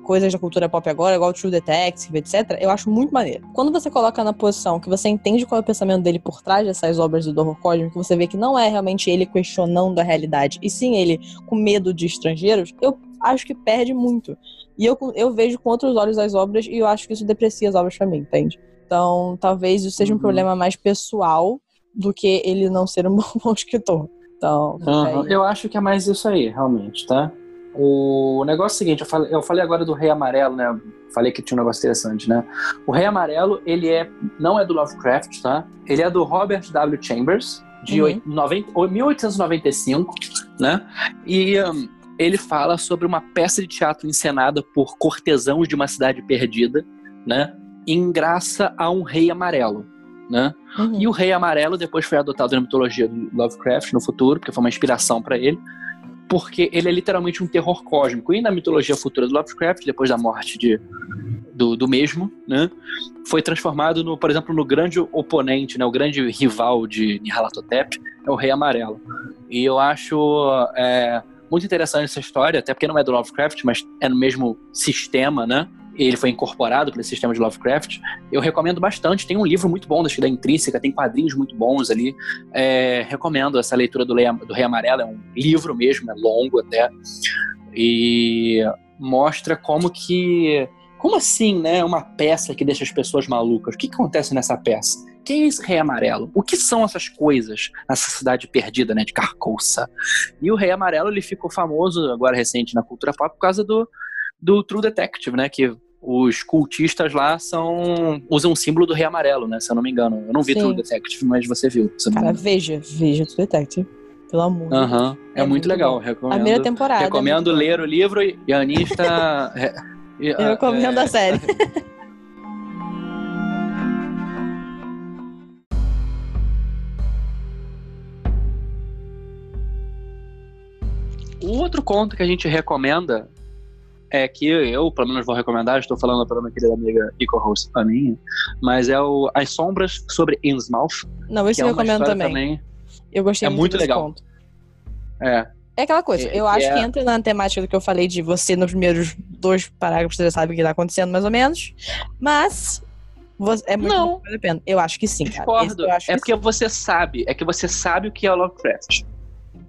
coisas da cultura pop agora, igual o True Detective, etc., eu acho muito maneiro. Quando você coloca na posição que você entende qual é o pensamento dele por trás dessas obras do horror cósmico, que você vê que não é realmente ele questionando a realidade, e sim ele com medo de estrangeiros, eu acho que perde muito. E eu, eu vejo com outros olhos as obras e eu acho que isso deprecia as obras pra mim, entende? Então, talvez isso seja um uhum. problema mais pessoal do que ele não ser um bom escritor. Então, uhum. eu acho que é mais isso aí, realmente, tá? O negócio é o seguinte, eu falei, eu falei agora do Rei Amarelo, né? Falei que tinha um negócio interessante, né? O Rei Amarelo, ele é não é do Lovecraft, tá? Ele é do Robert W. Chambers, de uhum. 90, 1895, né? E um, ele fala sobre uma peça de teatro encenada por cortesãos de uma cidade perdida, né? Em graça a um rei amarelo né? Uhum. E o Rei Amarelo depois foi adotado na mitologia do Lovecraft no futuro, porque foi uma inspiração para ele. Porque ele é literalmente um terror cósmico. E na mitologia futura do Lovecraft, depois da morte de, do, do mesmo, né, foi transformado, no, por exemplo, no grande oponente, né, o grande rival de Nyarlathotep, é o Rei Amarelo. E eu acho é, muito interessante essa história, até porque não é do Lovecraft, mas é no mesmo sistema, né? Ele foi incorporado para esse sistema de Lovecraft. Eu recomendo bastante. Tem um livro muito bom da Intrínseca, tem quadrinhos muito bons ali. É, recomendo essa leitura do, Leia, do Rei Amarelo. É um livro mesmo, é longo até. E mostra como que. Como assim, né? Uma peça que deixa as pessoas malucas. O que, que acontece nessa peça? Quem é esse Rei Amarelo? O que são essas coisas nessa cidade perdida, né? De Carcoça. E o Rei Amarelo, ele ficou famoso agora recente na cultura pop por causa do, do True Detective, né? Que os cultistas lá são usam o símbolo do rei amarelo, né? Se eu não me engano. Eu não vi Sim. True Detective, mas você viu. Cara, veja, veja True Detective. Pelo amor. Uhum. É, é, muito, muito legal. Recomendo, a primeira temporada. Recomendo é ler o livro e a Aninha está. eu recomendo é... a série. O outro conto que a gente recomenda é que eu, pelo menos, vou recomendar, estou falando para minha querida amiga e co-host a minha, mas é o As Sombras sobre Innsmouth. Não, esse é eu recomendo também. também. Eu gostei é muito, muito legal. Conto. É. É aquela coisa, é, eu acho é... que entra na temática do que eu falei de você nos primeiros dois parágrafos, você já sabe o que está acontecendo, mais ou menos. Mas é muito não. vale a pena. Eu acho que sim, cara. Discordo. é porque sim. você sabe, é que você sabe o que é Lovecraft.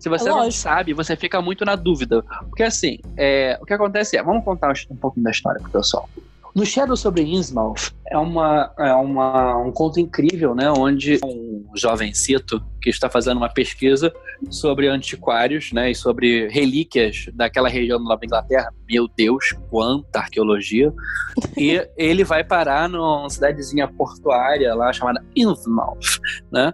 Se você é não sabe, você fica muito na dúvida. Porque assim, é, o que acontece é, vamos contar um pouquinho da história pro pessoal. No Shadow sobre Innsmouth é, uma, é uma, um conto incrível, né? Onde um jovem cito que está fazendo uma pesquisa sobre antiquários, né? E sobre relíquias daquela região lá da Inglaterra. Meu Deus, quanta arqueologia! e ele vai parar numa cidadezinha portuária lá chamada Innsmouth, né?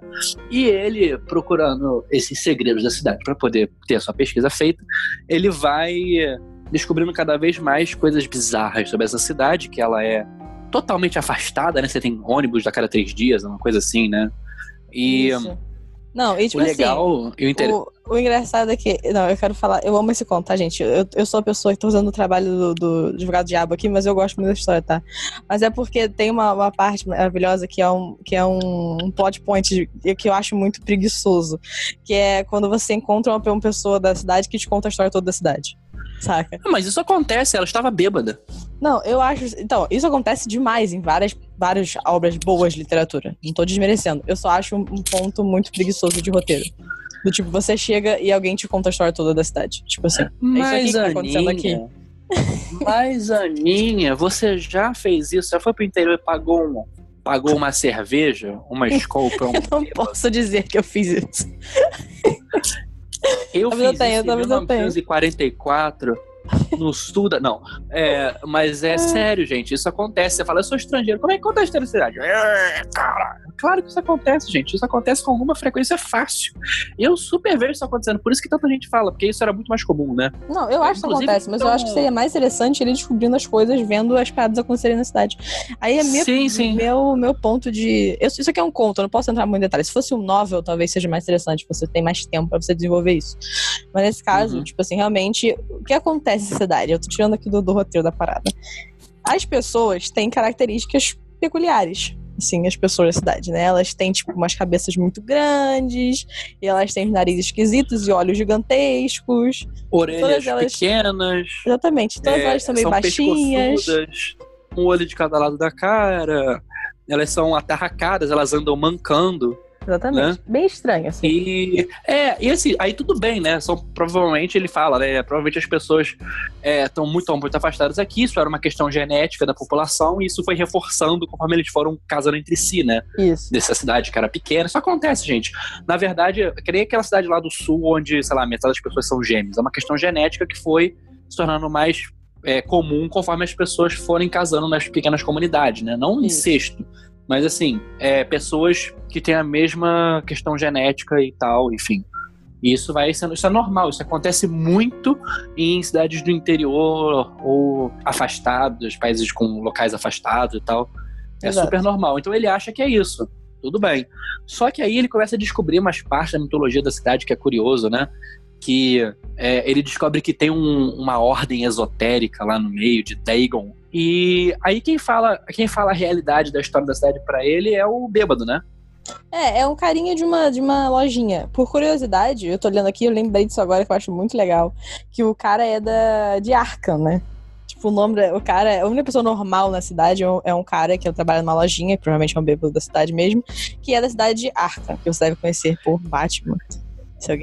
E ele, procurando esses segredos da cidade para poder ter a sua pesquisa feita, ele vai descobrindo cada vez mais coisas bizarras sobre essa cidade, que ela é totalmente afastada, né? Você tem ônibus a cada três dias, uma coisa assim, né? E. Isso. Não, e tipo o legal, assim, inter... o, o, engraçado é que. Não, eu quero falar. Eu amo esse conto, tá, gente? Eu, eu sou a pessoa que tô usando o trabalho do, do advogado diabo aqui, mas eu gosto muito da história, tá? Mas é porque tem uma, uma parte maravilhosa que é um, que é um, um plot point que eu acho muito preguiçoso. Que é quando você encontra uma, uma pessoa da cidade que te conta a história toda da cidade saca? Mas isso acontece, ela estava bêbada. Não, eu acho. Então, isso acontece demais em várias, várias obras boas de literatura. Não tô desmerecendo. Eu só acho um, ponto muito preguiçoso de roteiro. Do tipo, você chega e alguém te conta a história toda da cidade. Tipo assim. Mas, é isso aqui que tá acontecendo aqui. Mas, Aninha, você já fez isso? Já foi pro interior e pagou uma, pagou uma cerveja, uma escolpa? Um eu não posso dizer que eu fiz isso. Eu fiz eu tenho, isso em 1944 no sul da... Não, é, mas é sério, gente. Isso acontece. Você fala, eu sou estrangeiro. Como é que acontece ter cidade? É, claro que isso acontece, gente. Isso acontece com alguma frequência fácil. Eu super vejo isso acontecendo. Por isso que tanta gente fala, porque isso era muito mais comum, né? Não, eu acho que isso acontece, mas então... eu acho que seria mais interessante ele descobrindo as coisas, vendo as paradas acontecerem na cidade. Aí é meu, sim, sim. meu, meu ponto de. Eu, isso aqui é um conto, eu não posso entrar muito em detalhes. Se fosse um novel, talvez seja mais interessante. Você tem mais tempo para você desenvolver isso. Mas nesse caso, uhum. tipo assim, realmente, o que acontece na cidade? Eu tô tirando aqui do, do roteiro da parada. As pessoas têm características peculiares assim, as pessoas da cidade, né? Elas têm, tipo, umas cabeças muito grandes, e elas têm narizes esquisitos e olhos gigantescos. Orelhas elas... pequenas. Exatamente. Todas é, elas são meio baixinhas. Um olho de cada lado da cara. Elas são atarracadas, elas andam mancando. Exatamente. Né? Bem estranho, assim. E, é, e assim, aí tudo bem, né? São, provavelmente ele fala, né? Provavelmente as pessoas estão é, muito, muito afastadas aqui. Isso era uma questão genética da população e isso foi reforçando conforme eles foram casando entre si, né? Isso. Dessa cidade que era pequena. Isso acontece, gente. Na verdade, que nem aquela cidade lá do sul onde, sei lá, metade das pessoas são gêmeos. É uma questão genética que foi se tornando mais é, comum conforme as pessoas forem casando nas pequenas comunidades, né? Não incesto, mas assim, é, pessoas que têm a mesma questão genética e tal, enfim. isso vai sendo. Isso é normal, isso acontece muito em cidades do interior ou afastadas, países com locais afastados e tal. É Exato. super normal. Então ele acha que é isso. Tudo bem. Só que aí ele começa a descobrir umas partes da mitologia da cidade que é curioso, né? Que é, ele descobre que tem um, uma ordem esotérica lá no meio de Dagon. E aí quem fala, quem fala a realidade da história da cidade para ele é o bêbado, né? É, é um carinha de uma, de uma lojinha. Por curiosidade, eu tô olhando aqui, eu lembrei disso agora que eu acho muito legal. Que o cara é da, de Arkham, né? Tipo, o nome o cara, a única pessoa normal na cidade é um, é cara que trabalha numa lojinha, que provavelmente é um bêbado da cidade mesmo, que é da cidade de Arkham, que você deve conhecer por Batman.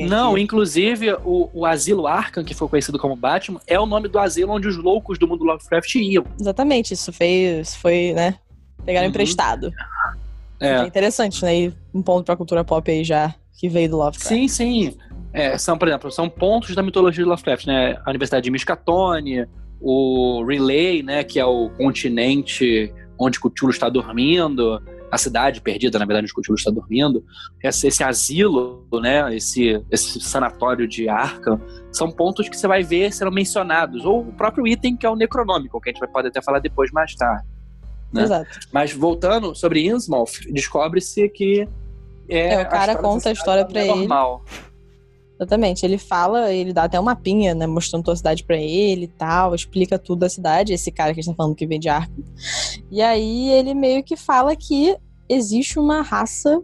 Não, inclusive o, o asilo Arkham, que foi conhecido como Batman, é o nome do asilo onde os loucos do mundo Lovecraft iam. Exatamente, isso foi, foi né, pegaram uhum. emprestado. É. é interessante, né? E um ponto pra cultura pop aí já que veio do Lovecraft. Sim, sim. É, são, por exemplo, são pontos da mitologia do Lovecraft, né? A Universidade de Miskatonic, o Relay, né? Que é o continente onde Cthulhu está dormindo, a cidade perdida, na verdade, onde Cthulhu está dormindo. Esse, esse asilo, né? Esse, esse sanatório de Arkham, são pontos que você vai ver serão mencionados. Ou o próprio item que é o Necronômico, que a gente vai poder até falar depois mais tarde. Né? Exato. Mas voltando sobre Innsmouth, descobre-se que é, é, o cara conta a história para ele. Normal. Exatamente. Ele fala, ele dá até uma pinha, né? Mostrando toda a cidade pra ele e tal, explica tudo da cidade, esse cara que a gente tá falando que vem de arco. E aí ele meio que fala que existe uma raça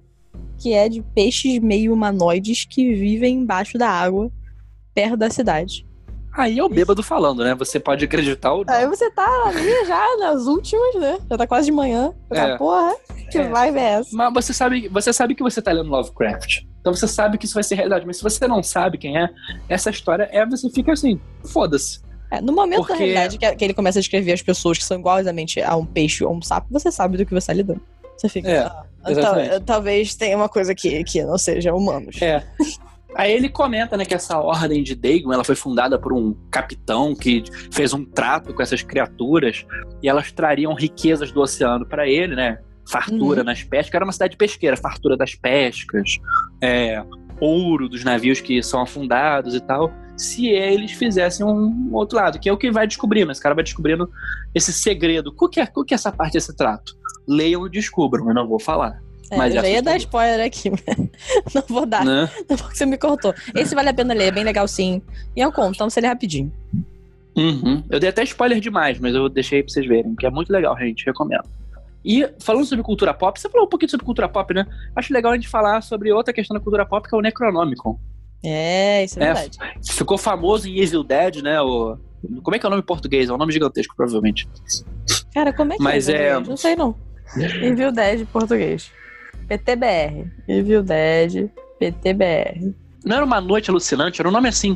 que é de peixes meio humanoides que vivem embaixo da água, perto da cidade. Aí é o bêbado falando, né? Você pode acreditar ou não. Aí você tá ali já nas últimas, né? Já tá quase de manhã. É. porra, que é. vai ver essa. Mas você sabe, você sabe que você tá lendo Lovecraft. Então você sabe que isso vai ser realidade. Mas se você não sabe quem é, essa história é, você fica assim, foda-se. É, no momento Porque... da realidade que, que, ele começa a descrever as pessoas que são igualmente a um peixe ou um sapo, você sabe do que você tá lidando. Você fica. É, ah, tal, talvez tenha uma coisa que, que não seja humanos. É. Aí ele comenta, né, que essa ordem de Dagon, ela foi fundada por um capitão que fez um trato com essas criaturas e elas trariam riquezas do oceano para ele, né? Fartura uhum. nas pescas, era uma cidade pesqueira, fartura das pescas, é, ouro dos navios que são afundados e tal, se eles fizessem um outro lado, que é o que vai descobrindo, esse cara vai descobrindo esse segredo. O que é, que é essa parte desse trato? Leiam e descubram, eu não vou falar. É, mas eu já ia dar spoiler aqui, não vou dar. Né? Não porque você me cortou. Esse vale a pena ler, é bem legal sim. E é um conto, então você lê rapidinho. Uhum. Eu dei até spoiler demais, mas eu deixei pra vocês verem, que é muito legal, gente. Recomendo. E falando sobre cultura pop, você falou um pouquinho sobre cultura pop, né? Acho legal a gente falar sobre outra questão da cultura pop, que é o Necronômico. É, isso é, é verdade. Ficou famoso em Evil Dead, né? O... Como é que é o nome em português? É um nome gigantesco, provavelmente. Cara, como é que Mas é? é... Não sei não. Evil Dead em português. PTBR. Evil Dead, PTBR. Não era uma noite alucinante? Era um nome assim.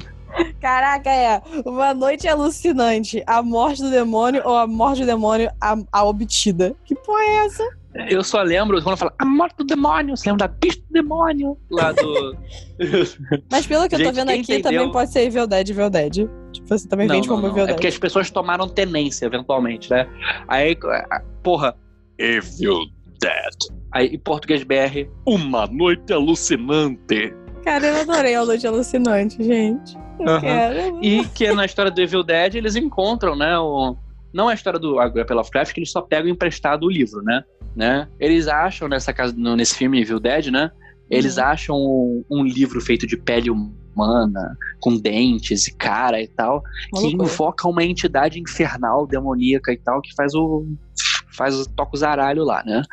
Caraca, é. Uma noite alucinante. A morte do demônio ou a morte do demônio a, a obtida. Que porra é essa? Eu só lembro quando fala a morte do demônio. Você lembra da pista do demônio? Lá do. Mas pelo que Gente, eu tô vendo aqui, entendeu... também pode ser Evil Dead, Evil Dead. Tipo, você também não, vende não, como não. Evil é Dead. É porque as pessoas tomaram tenência, eventualmente, né? Aí, porra. Evil Dead. Aí, em português BR, Uma Noite Alucinante. Cara, eu adorei a Noite Alucinante, gente. Eu uhum. quero. E que na história do Evil Dead eles encontram, né? O... Não é a história do H.P. Lovecraft, que eles só pegam emprestado o livro, né? né? Eles acham nessa casa, nesse filme Evil Dead, né? Eles uhum. acham um, um, livro feito de pele humana, com dentes e cara e tal, que invoca uma entidade infernal, demoníaca e tal, que faz o faz toca o zaralho lá, né?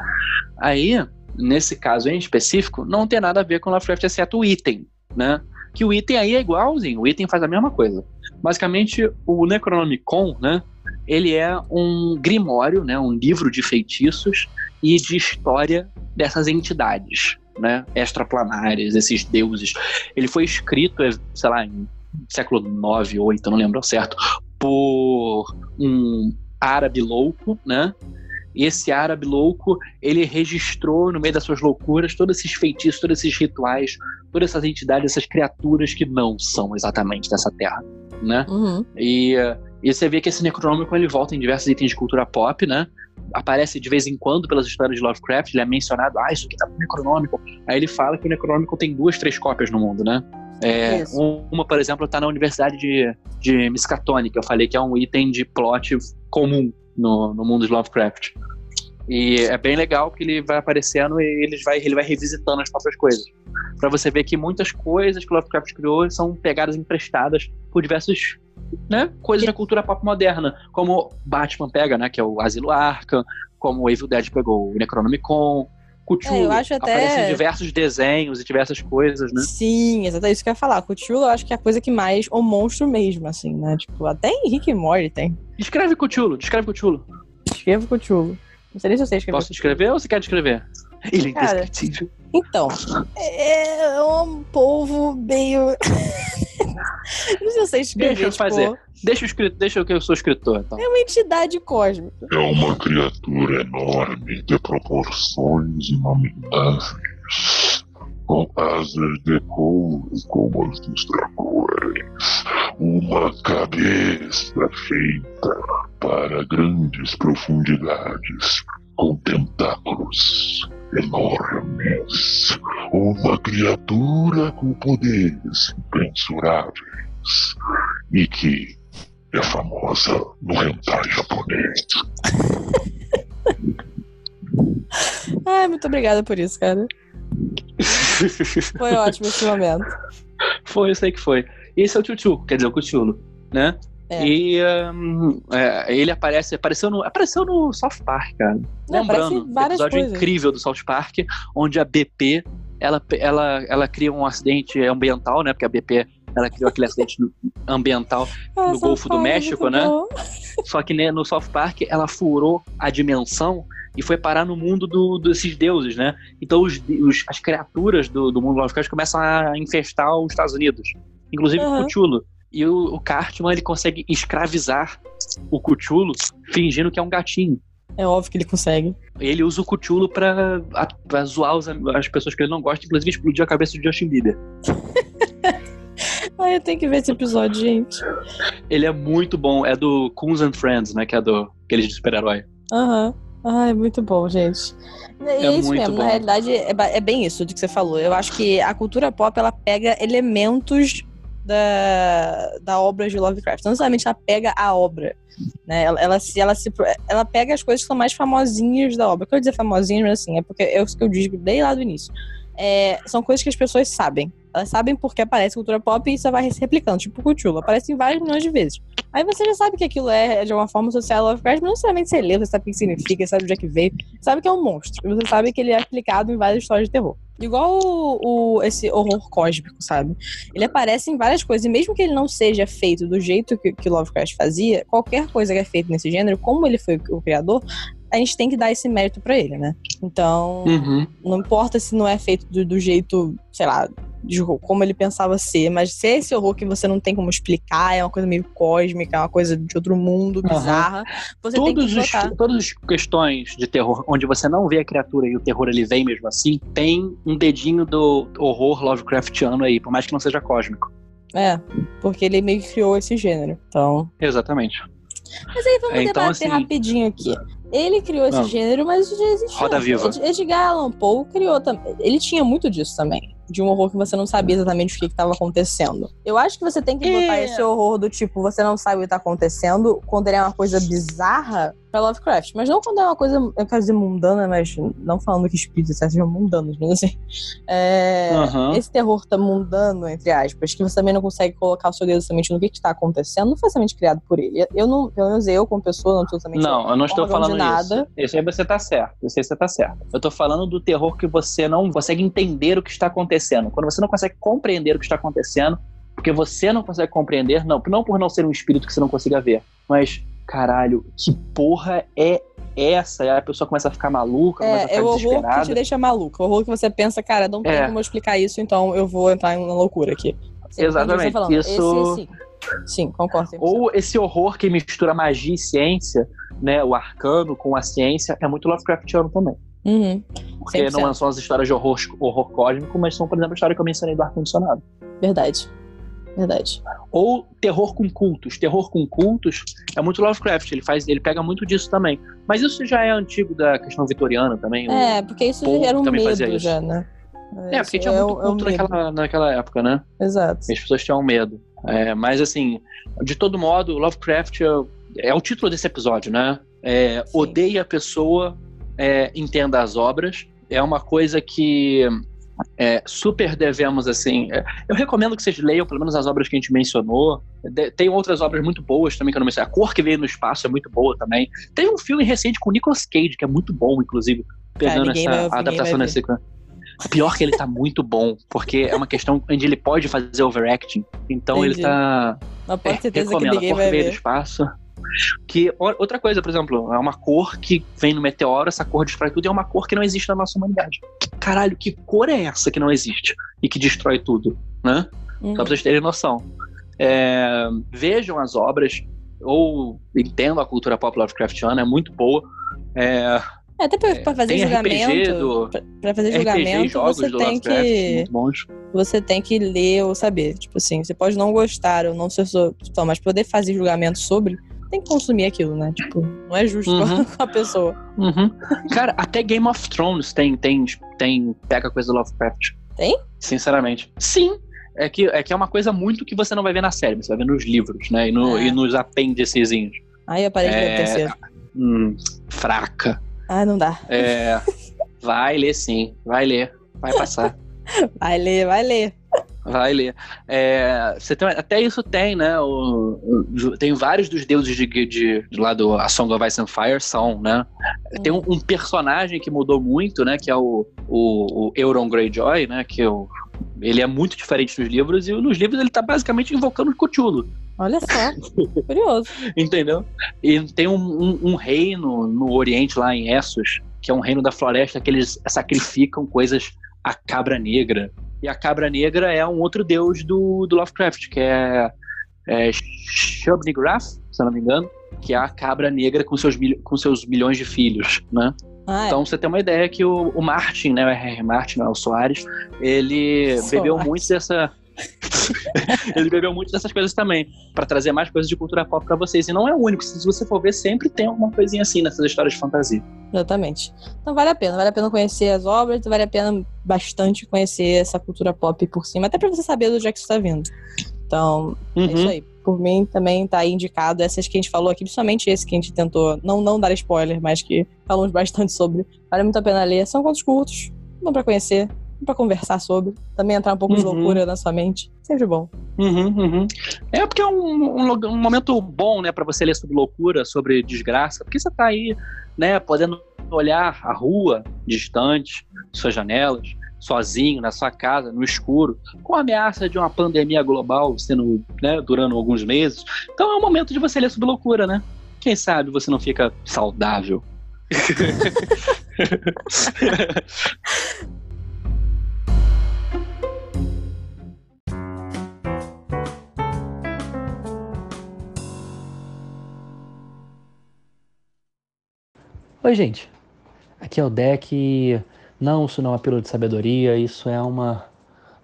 Aí, nesse caso em específico, não tem nada a ver com Lovecraft, exceto o item, né? Que o item aí é igualzinho, o item faz a mesma coisa. Basicamente, o Necronomicon, né? Ele é um grimório, né? Um livro de feitiços e de história dessas entidades, né? Extraplanares, esses deuses. Ele foi escrito, sei lá, em século 9 ou 8, não lembro certo, por um árabe louco, né? E esse árabe louco, ele registrou no meio das suas loucuras todos esses feitiços, todos esses rituais, todas essas entidades, essas criaturas que não são exatamente dessa terra, né? Uhum. E, e você vê que esse Necronômico ele volta em diversos itens de cultura pop, né? Aparece de vez em quando pelas histórias de Lovecraft, ele é mencionado, ah, isso aqui tá no Necronômico. Aí ele fala que o Necronômico tem duas, três cópias no mundo, né? É, uma, por exemplo, está na Universidade de, de Miskatonic, que eu falei que é um item de plot comum no, no mundo de Lovecraft. E é bem legal que ele vai aparecendo e ele vai, ele vai revisitando as próprias coisas. Pra você ver que muitas coisas que Lovecraft criou são pegadas emprestadas por diversos né, coisas da cultura pop moderna, como Batman pega, né, que é o Asilo Arkham, como Evil Dead pegou o Necronomicon, Cthulhu É, eu acho até- aparece em diversos desenhos e diversas coisas, né? Sim, exatamente isso que eu ia falar. Cthulhu eu acho que é a coisa que mais. O monstro mesmo, assim, né? Tipo, até em Rick e Morty tem. Descreve Cthulhu, descreve Cthulhu. Escreva Cthulhu. Não sei nem se eu sei escrever. Posso descrever ou você quer descrever? Ele é indescritível. Então, é um povo meio. não sei se eu sei escrever. Deixa eu tipo, fazer. Deixa, o escrito, deixa eu que eu sou escritor, então. É uma entidade cósmica. É uma criatura enorme de proporções inomináveis, com asas de couro como as dos dragões, uma cabeça feita para grandes profundidades, com tentáculos enormes, uma criatura com poderes impensuráveis e que é famosa no hentai japonês. Ai, muito obrigada por isso, cara. Foi ótimo esse momento. foi, eu sei que foi. Esse é o Chuchu, quer dizer, o Cthulhu, né? É. E hum, é, ele aparece, apareceu no, apareceu no South Park, cara. Não, Lembrando, várias episódio coisas. incrível do South Park, onde a BP, ela, ela, ela cria um acidente ambiental, né? Porque a BP, ela criou aquele acidente ambiental no Golfo do é México, né? boa. Só que né, no South Park ela furou a dimensão e foi parar no mundo do- desses deuses, né? Então os, os- as criaturas do, do mundo Lovecraft começam a infestar os Estados Unidos, inclusive Aham. o Cthulhu. E o, o Cartman ele consegue escravizar o Cthulhu fingindo que é um gatinho. É óbvio que ele consegue. Ele usa o Cthulhu pra, pra zoar os- as pessoas que ele não gosta, inclusive explodir a cabeça do Justin Bieber. Ai, eu tenho que ver esse episódio, gente. Ele é muito bom, é do Coons and Friends, né? Que é do aqueles de super-herói. Aham. Ai, muito bom, gente. E é, É isso muito mesmo, bom. na realidade é, é bem isso do que você falou. Eu acho que a cultura pop ela pega elementos da, da obra de Lovecraft. Não necessariamente ela pega a obra. Né? Ela, ela, se, ela, se, ela pega as coisas que são mais famosinhas da obra. Eu quero dizer famosinhas, mas assim, é porque é isso que eu digo desde lá do início. É, são coisas que as pessoas sabem. Elas sabem porque aparece cultura pop e isso vai se replicando. Tipo Cthulhu, aparece em vários milhões de vezes. Aí você já sabe que aquilo é, de alguma forma, associado a Lovecraft, não necessariamente você lê, você sabe o que significa, sabe onde é que veio, sabe que é um monstro. E você sabe que ele é aplicado em várias histórias de terror. Igual o, o- esse horror cósmico, sabe? Ele aparece em várias coisas, e mesmo que ele não seja feito do jeito que, que Lovecraft fazia, qualquer coisa que é feita nesse gênero, como ele foi o criador, a gente tem que dar esse mérito pra ele, né? Então, Uhum. não importa se não é feito do, do jeito, sei lá, de como ele pensava ser, mas se é esse horror que você não tem como explicar, é uma coisa meio cósmica, é uma coisa de outro mundo, bizarra, você tem Todos os, todas as questões de terror onde você não vê a criatura e o terror ele vem mesmo assim, tem um dedinho do horror Lovecraftiano aí, por mais que não seja cósmico. É, porque ele meio que criou esse gênero. Então. Exatamente. Mas aí vamos É, então, debater assim- rapidinho aqui. Ele criou esse Vamos. gênero, mas isso já existia. Roda viva. Ed- Edgar Allan Poe criou também. Ele tinha muito disso também. De um horror que você não sabia exatamente o que estava acontecendo. Eu acho que você tem que botar É. esse horror do tipo, você não sabe o que tá acontecendo, quando ele é uma coisa bizarra pra Lovecraft. Mas não quando é uma coisa, eu quero dizer mundana, mas não falando que espíritos sejam mundanos, mas assim. É. Esse terror tá mundano, entre aspas, que você também não consegue colocar o seu dedo somente no que, que tá acontecendo, não foi somente criado por ele. Eu não, pelo menos eu, como pessoa, não tô somente Não, eu não estou falando nada. isso. Isso aí você tá certo. Isso aí você tá certo. Eu tô falando do terror que você não consegue entender o que está acontecendo. Quando você não consegue compreender o que está acontecendo, porque você não consegue compreender, não, não por não ser um espírito que você não consiga ver, mas caralho, que porra é essa? Aí a pessoa começa a ficar maluca, começa a É, ficar é o horror que te deixa maluco. O horror que você pensa, cara, não tem É. como eu explicar isso, então eu vou entrar na loucura aqui. Exatamente. você falando. Isso- Esse, sim. Sim, concordo. 100%. Ou esse horror que mistura magia e ciência, né? O arcano com a ciência, é muito Lovecraftiano também. Uhum, Porque 100%. não são as histórias de horror, horror cósmico, mas são, por exemplo, a história que eu mencionei do ar-condicionado. Verdade. Verdade. Ou terror com cultos. Terror com cultos é muito Lovecraft, ele faz, ele pega muito disso também. Mas isso já é antigo da questão vitoriana também. É, porque isso Poe era um medo já, né? É, porque tinha é muito é culto medo. naquela, naquela época, né? Exato. E as pessoas tinham medo. É, mas assim, de todo modo, Lovecraft é, é o título desse episódio, né? É, odeia a pessoa é, entenda as obras. É uma coisa que é, super devemos, assim. É, eu recomendo que vocês leiam pelo menos as obras que a gente mencionou. De, tem outras obras muito boas também que eu não mencionei. A Cor que Veio no Espaço é muito boa também. Tem um filme recente com o Nicolas Cage, que é muito bom, inclusive, pegando ninguém essa ouvir, adaptação desse. Pior que ele tá muito bom, porque é uma questão onde ele pode fazer overacting. Então Entendi. ele tá. Mas pode É, certeza que recomendo, a cor que veio ver. espaço. Que, outra coisa, por exemplo, é uma cor que vem no meteoro, essa cor destrói tudo, e é uma cor que não existe na nossa humanidade. Caralho, que cor é essa que não existe e que destrói tudo, né? Uhum. Só pra vocês terem noção. É, vejam as obras, ou entendam a cultura pop Lovecraftiana, é muito boa. É, É, até pra, pra fazer julgamento. Do pra- fazer julgamento, você tem que. Você tem que ler ou saber. Tipo assim, você pode não gostar ou não ser opção, mas poder fazer julgamento sobre, tem que consumir aquilo, né? Tipo, não é justo Uhum. com a pessoa. Uhum. Cara, até Game of Thrones tem, tem, tem pega coisa do Lovecraft. Tem? Sinceramente. Sim. É que, é que é uma coisa muito que você não vai ver na série, você vai ver nos livros, né? E, no, É. e nos apêndicezinhos. Aí eu parei de ler É. o terceiro. Hum, fraca. Ah, não dá. É, vai ler sim, vai ler. Vai passar. Vai ler, vai ler. Vai ler. É, você tem, até isso tem, né? O, o- tem vários dos deuses de, de, de lá do A Song of Ice and Fire são, né? Tem um, um personagem que mudou muito, né? Que é o, o, o Euron Greyjoy, né? Que ele é muito diferente nos livros e nos livros ele tá basicamente invocando o Cthulhu, Olha só. Curioso. entendeu? E tem um, um, um reino no Oriente, lá em Essos, que é um reino da floresta que eles sacrificam coisas à cabra negra. E a cabra negra é um outro deus do, do Lovecraft, que é, é Shub-Niggurath, se eu não me engano, que é a cabra negra com seus, mil- com seus milhões de filhos, né? Ah, é. Então você tem uma ideia que o, o Martin, né, o R.R. Martin, o Soares, ele Soares. bebeu muito dessa ele bebeu muito dessas coisas também, pra trazer mais coisas de cultura pop pra vocês. E não é o único, se você for ver, sempre tem alguma coisinha assim nessas histórias de fantasia. Exatamente. Então vale a pena, vale a pena conhecer as obras, vale a pena bastante conhecer essa cultura pop por cima, até pra você saber do é que isso tá vindo. Então, é isso Uhum. aí. Por mim, também tá aí indicado essas que a gente falou aqui, principalmente esse que a gente tentou não, não dar spoiler, mas que falamos bastante sobre. Vale muito a pena ler. São contos curtos, bom pra conhecer, pra conversar sobre. Também entrar um pouco de Uhum. loucura na sua mente. Sempre bom. Uhum, uhum. É porque é um, um, um momento bom, né, para você ler sobre loucura, sobre desgraça, porque você tá aí, né, podendo olhar a rua distante, suas janelas, sozinho na sua casa, no escuro, com a ameaça de uma pandemia global sendo, né, durando alguns meses. Então é um momento de você ler sobre loucura, né? Quem sabe você não fica saudável. Oi, gente. Aqui é o Deck. Não, isso não é uma pílula de sabedoria, isso é uma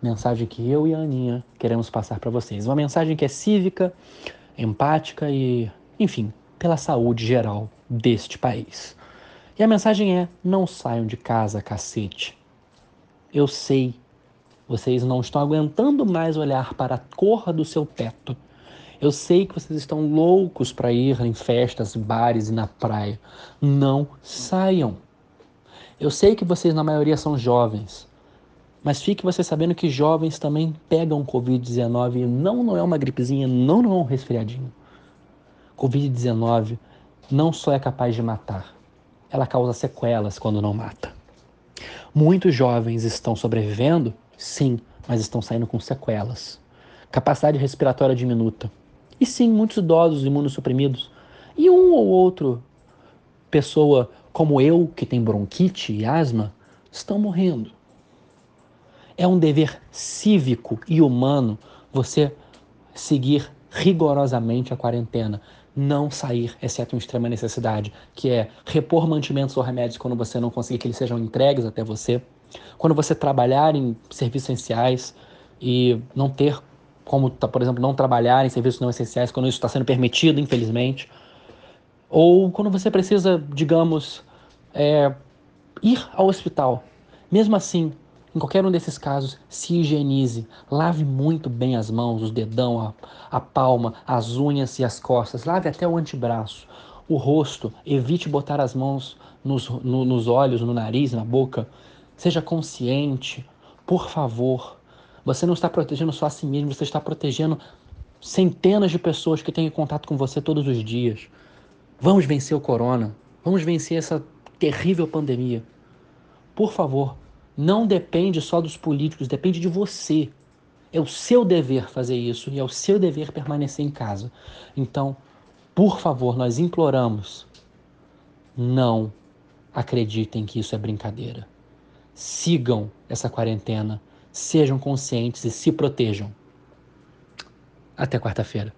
mensagem que eu e a Aninha queremos passar para vocês. Uma mensagem que é cívica, empática e, enfim, pela saúde geral deste país. E a mensagem é: não saiam de casa, cacete. Eu sei, vocês não estão aguentando mais olhar para a cor do seu teto. Eu sei que vocês estão loucos para ir em festas, bares e na praia. Não saiam. Eu sei que vocês, na maioria, são jovens. Mas fique você sabendo que jovens também pegam Covid-19 e não, não é uma gripezinha, não, não é um resfriadinho. Covid-19 não só é capaz de matar, ela causa sequelas quando não mata. Muitos jovens estão sobrevivendo, sim, mas estão saindo com sequelas. Capacidade respiratória diminuta. E sim, muitos idosos imunossuprimidos. E um ou outro pessoa como eu, que tem bronquite e asma, estão morrendo. É um dever cívico e humano você seguir rigorosamente a quarentena. Não sair, exceto em extrema necessidade, que é repor mantimentos ou remédios quando você não conseguir que eles sejam entregues até você. Quando você trabalhar em serviços essenciais e não ter como, tá, por exemplo, não trabalhar em serviços não essenciais quando isso está sendo permitido, infelizmente. Ou quando você precisa, digamos, é, ir ao hospital. Mesmo assim, em qualquer um desses casos, se higienize, lave muito bem as mãos, os dedão, a, a palma, as unhas e as costas, lave até o antebraço. o rosto, evite botar as mãos nos, no, nos olhos, no nariz, na boca. Seja consciente, por favor. Você não está protegendo só a si mesmo, você está protegendo centenas de pessoas que têm contato com você todos os dias. Vamos vencer o corona. Vamos vencer essa terrível pandemia. Por favor, não depende só dos políticos, depende de você. É o seu dever fazer isso e é o seu dever permanecer em casa. Então, por favor, nós imploramos, não acreditem que isso é brincadeira. Sigam essa quarentena, sejam conscientes e se protejam. Até quarta-feira.